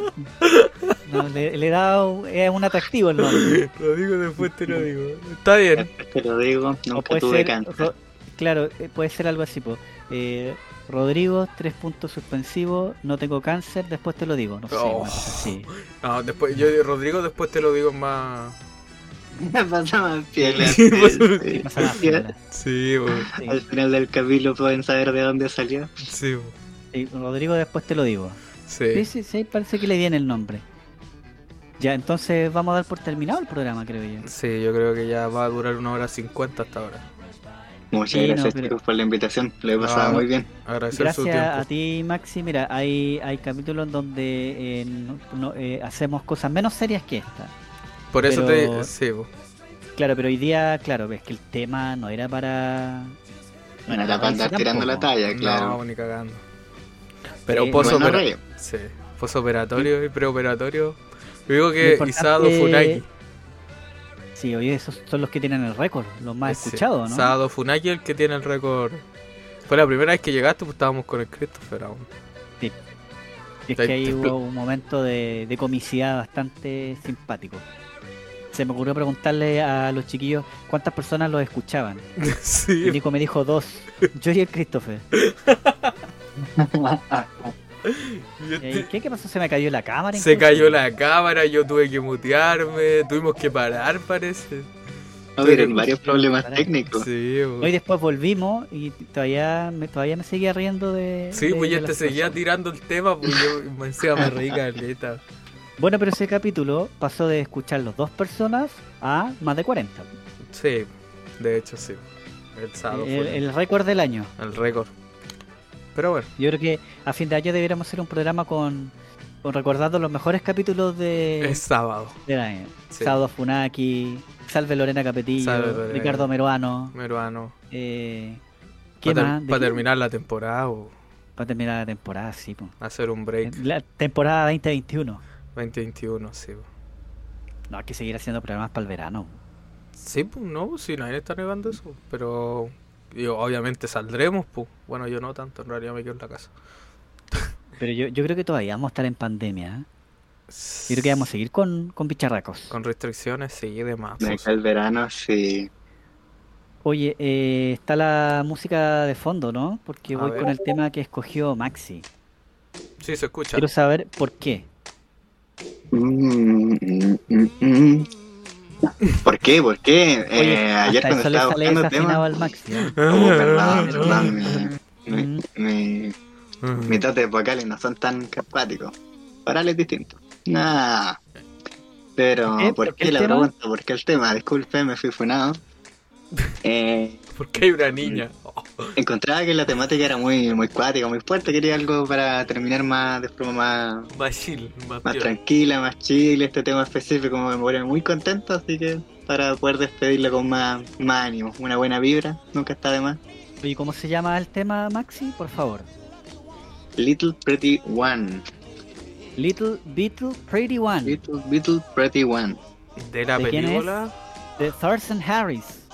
No, le, le da un, es un atractivo el nombre. Lo digo después te lo digo. Está bien. Te lo digo, nunca puede tuve ser. Ro- claro, eh, puede ser algo así, po. Eh, Rodrigo, tres puntos suspensivos, no tengo cáncer, después te lo digo. No sé, Oh. así. No, después, yo, Rodrigo, después te lo digo más. Me pasaba (laughs) piola. Sí, pues, Sí, pasa piola. Sí, po. Sí. Al final del capítulo pueden saber de dónde salió. Sí. Sí, Rodrigo, después te lo digo. Sí, Sí. sí, sí, parece que le viene el nombre. Ya, entonces vamos a dar por terminado el programa, creo yo. Sí, yo creo que ya va a durar una hora cincuenta hasta ahora. Muchas Sí, no, gracias pero- chicos por la invitación. Lo he pasado Ah, muy bien. Agradecer su Gracias a tiempo. ti, Maxi. Mira, hay, hay capítulos en donde eh, no- no, eh, hacemos cosas menos serias que esta. Por eso pero- te. Sí, po. Claro, pero hoy día, claro, ves que el tema no era para... No era para andar tirando la talla, claro. No, ni cagando. Pero Eh, Bueno, rey. Sí. Postoperatorio y preoperatorio. Yo digo que importante- Isado Funaki. Sí, oye, esos son los que tienen el récord, los más Sí, escuchados, ¿no? Isado Funaki el que tiene el récord. Fue la primera vez que llegaste, pues estábamos con el Christopher aún. Y es que ahí hubo un momento de, de comicidad bastante simpático. Se me ocurrió preguntarle a los chiquillos cuántas personas los escuchaban. Y (laughs) sí, Nico me dijo dos, yo y el Christopher. (laughs) y ¿Y este- ahí, ¿Qué, ¿Qué pasó? ¿Se me cayó la cámara? se cayó la cámara, yo tuve que mutearme, tuvimos que parar, parece. Hubieron varios problemas técnicos. Sí. Hoy después volvimos y todavía me, todavía me seguía riendo de... Sí, de- pues ya te seguía cosas. tirando el tema, pues yo encima me reí caleta. Bueno, pero ese capítulo pasó de escucharlos dos personas a más de 40. Sí, de hecho sí. El sábado El, fue el récord del año. el récord. Pero bueno, Yo creo que a fin de año deberíamos hacer un programa con, con recordando los mejores capítulos de, es sábado. del año. Sí. Sábado Funaki, Salve Lorena Capetillo, Salve Lorena Ricardo. Meruano. Meruano. Eh, ¿Qué Para más? ¿De qué? terminar la temporada o Para terminar la temporada, sí. po. hacer un break La temporada 2021. 2021, sí. po. No, hay que seguir haciendo programas para el verano. Sí, pues no, si nadie está negando eso. Pero digo, obviamente saldremos, pues. Bueno, yo no tanto, en realidad me quedo en la casa. Pero yo, yo creo que todavía vamos a estar en pandemia. ¿eh? Yo creo que vamos a seguir con, con bicharracos. Con restricciones, sí, demás. De pues. acá el verano, sí. Oye, eh, está la música de fondo, ¿no? Porque A voy ver. con el tema que escogió Maxi. Sí, se escucha. Quiero saber por qué. Mm, mm, mm, mm. ¿Por qué? ¿Por qué? Oye, Eh, ayer cuando estaba buscando desafinado temas... al Maxi. ¿eh? Oh, perdón, perdón, mi- mi- mi- mis dotes vocales no son tan carpáticos. Orales distintos. Nah. Pero, ¿Por qué? ¿por ¿Por qué qué el la tema? pregunta? ¿Por qué el tema? Disculpe, me fui funado. (laughs) Eh, Porque hay una niña. Oh, (laughs) encontraba que la temática era muy, muy cuática, muy fuerte. Quería algo para terminar más de forma más, más chill, más, tranquila, más chill. Este tema específico me pone muy contento, así que para poder despedirlo con más, más ánimo, una buena vibra, nunca está de más. Oye, ¿cómo se llama el tema, Maxi? Por favor. Little Pretty One. Little Beetle Pretty One. Little, little Pretty One. De la ¿De quién es? película. De Thorson Harris.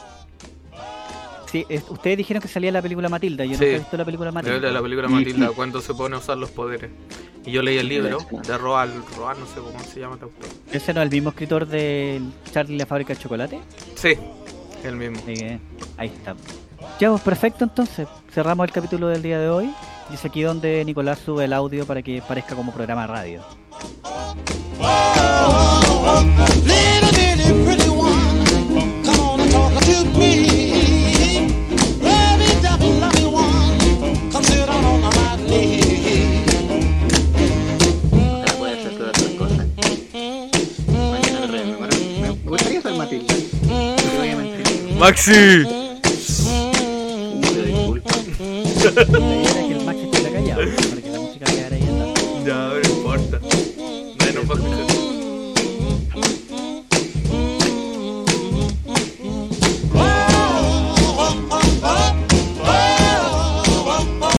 Sí, es- ustedes dijeron que salía la película Matilda. Yo Sí. nunca he visto la película De Matilda. la película Matilda, cuando se pone a usar los poderes. Y yo leí el libro de Roald, Roald, no sé cómo se llama el autor. ¿Ese no es el mismo escritor de Charlie y la fábrica de chocolate? Sí, el mismo. Que, ahí está. Ya, pues perfecto entonces. Cerramos el capítulo del día de hoy. Y es aquí donde Nicolás sube el audio para que parezca como programa de radio. Little pretty one, come on and talk to me. Maxi. (laughs)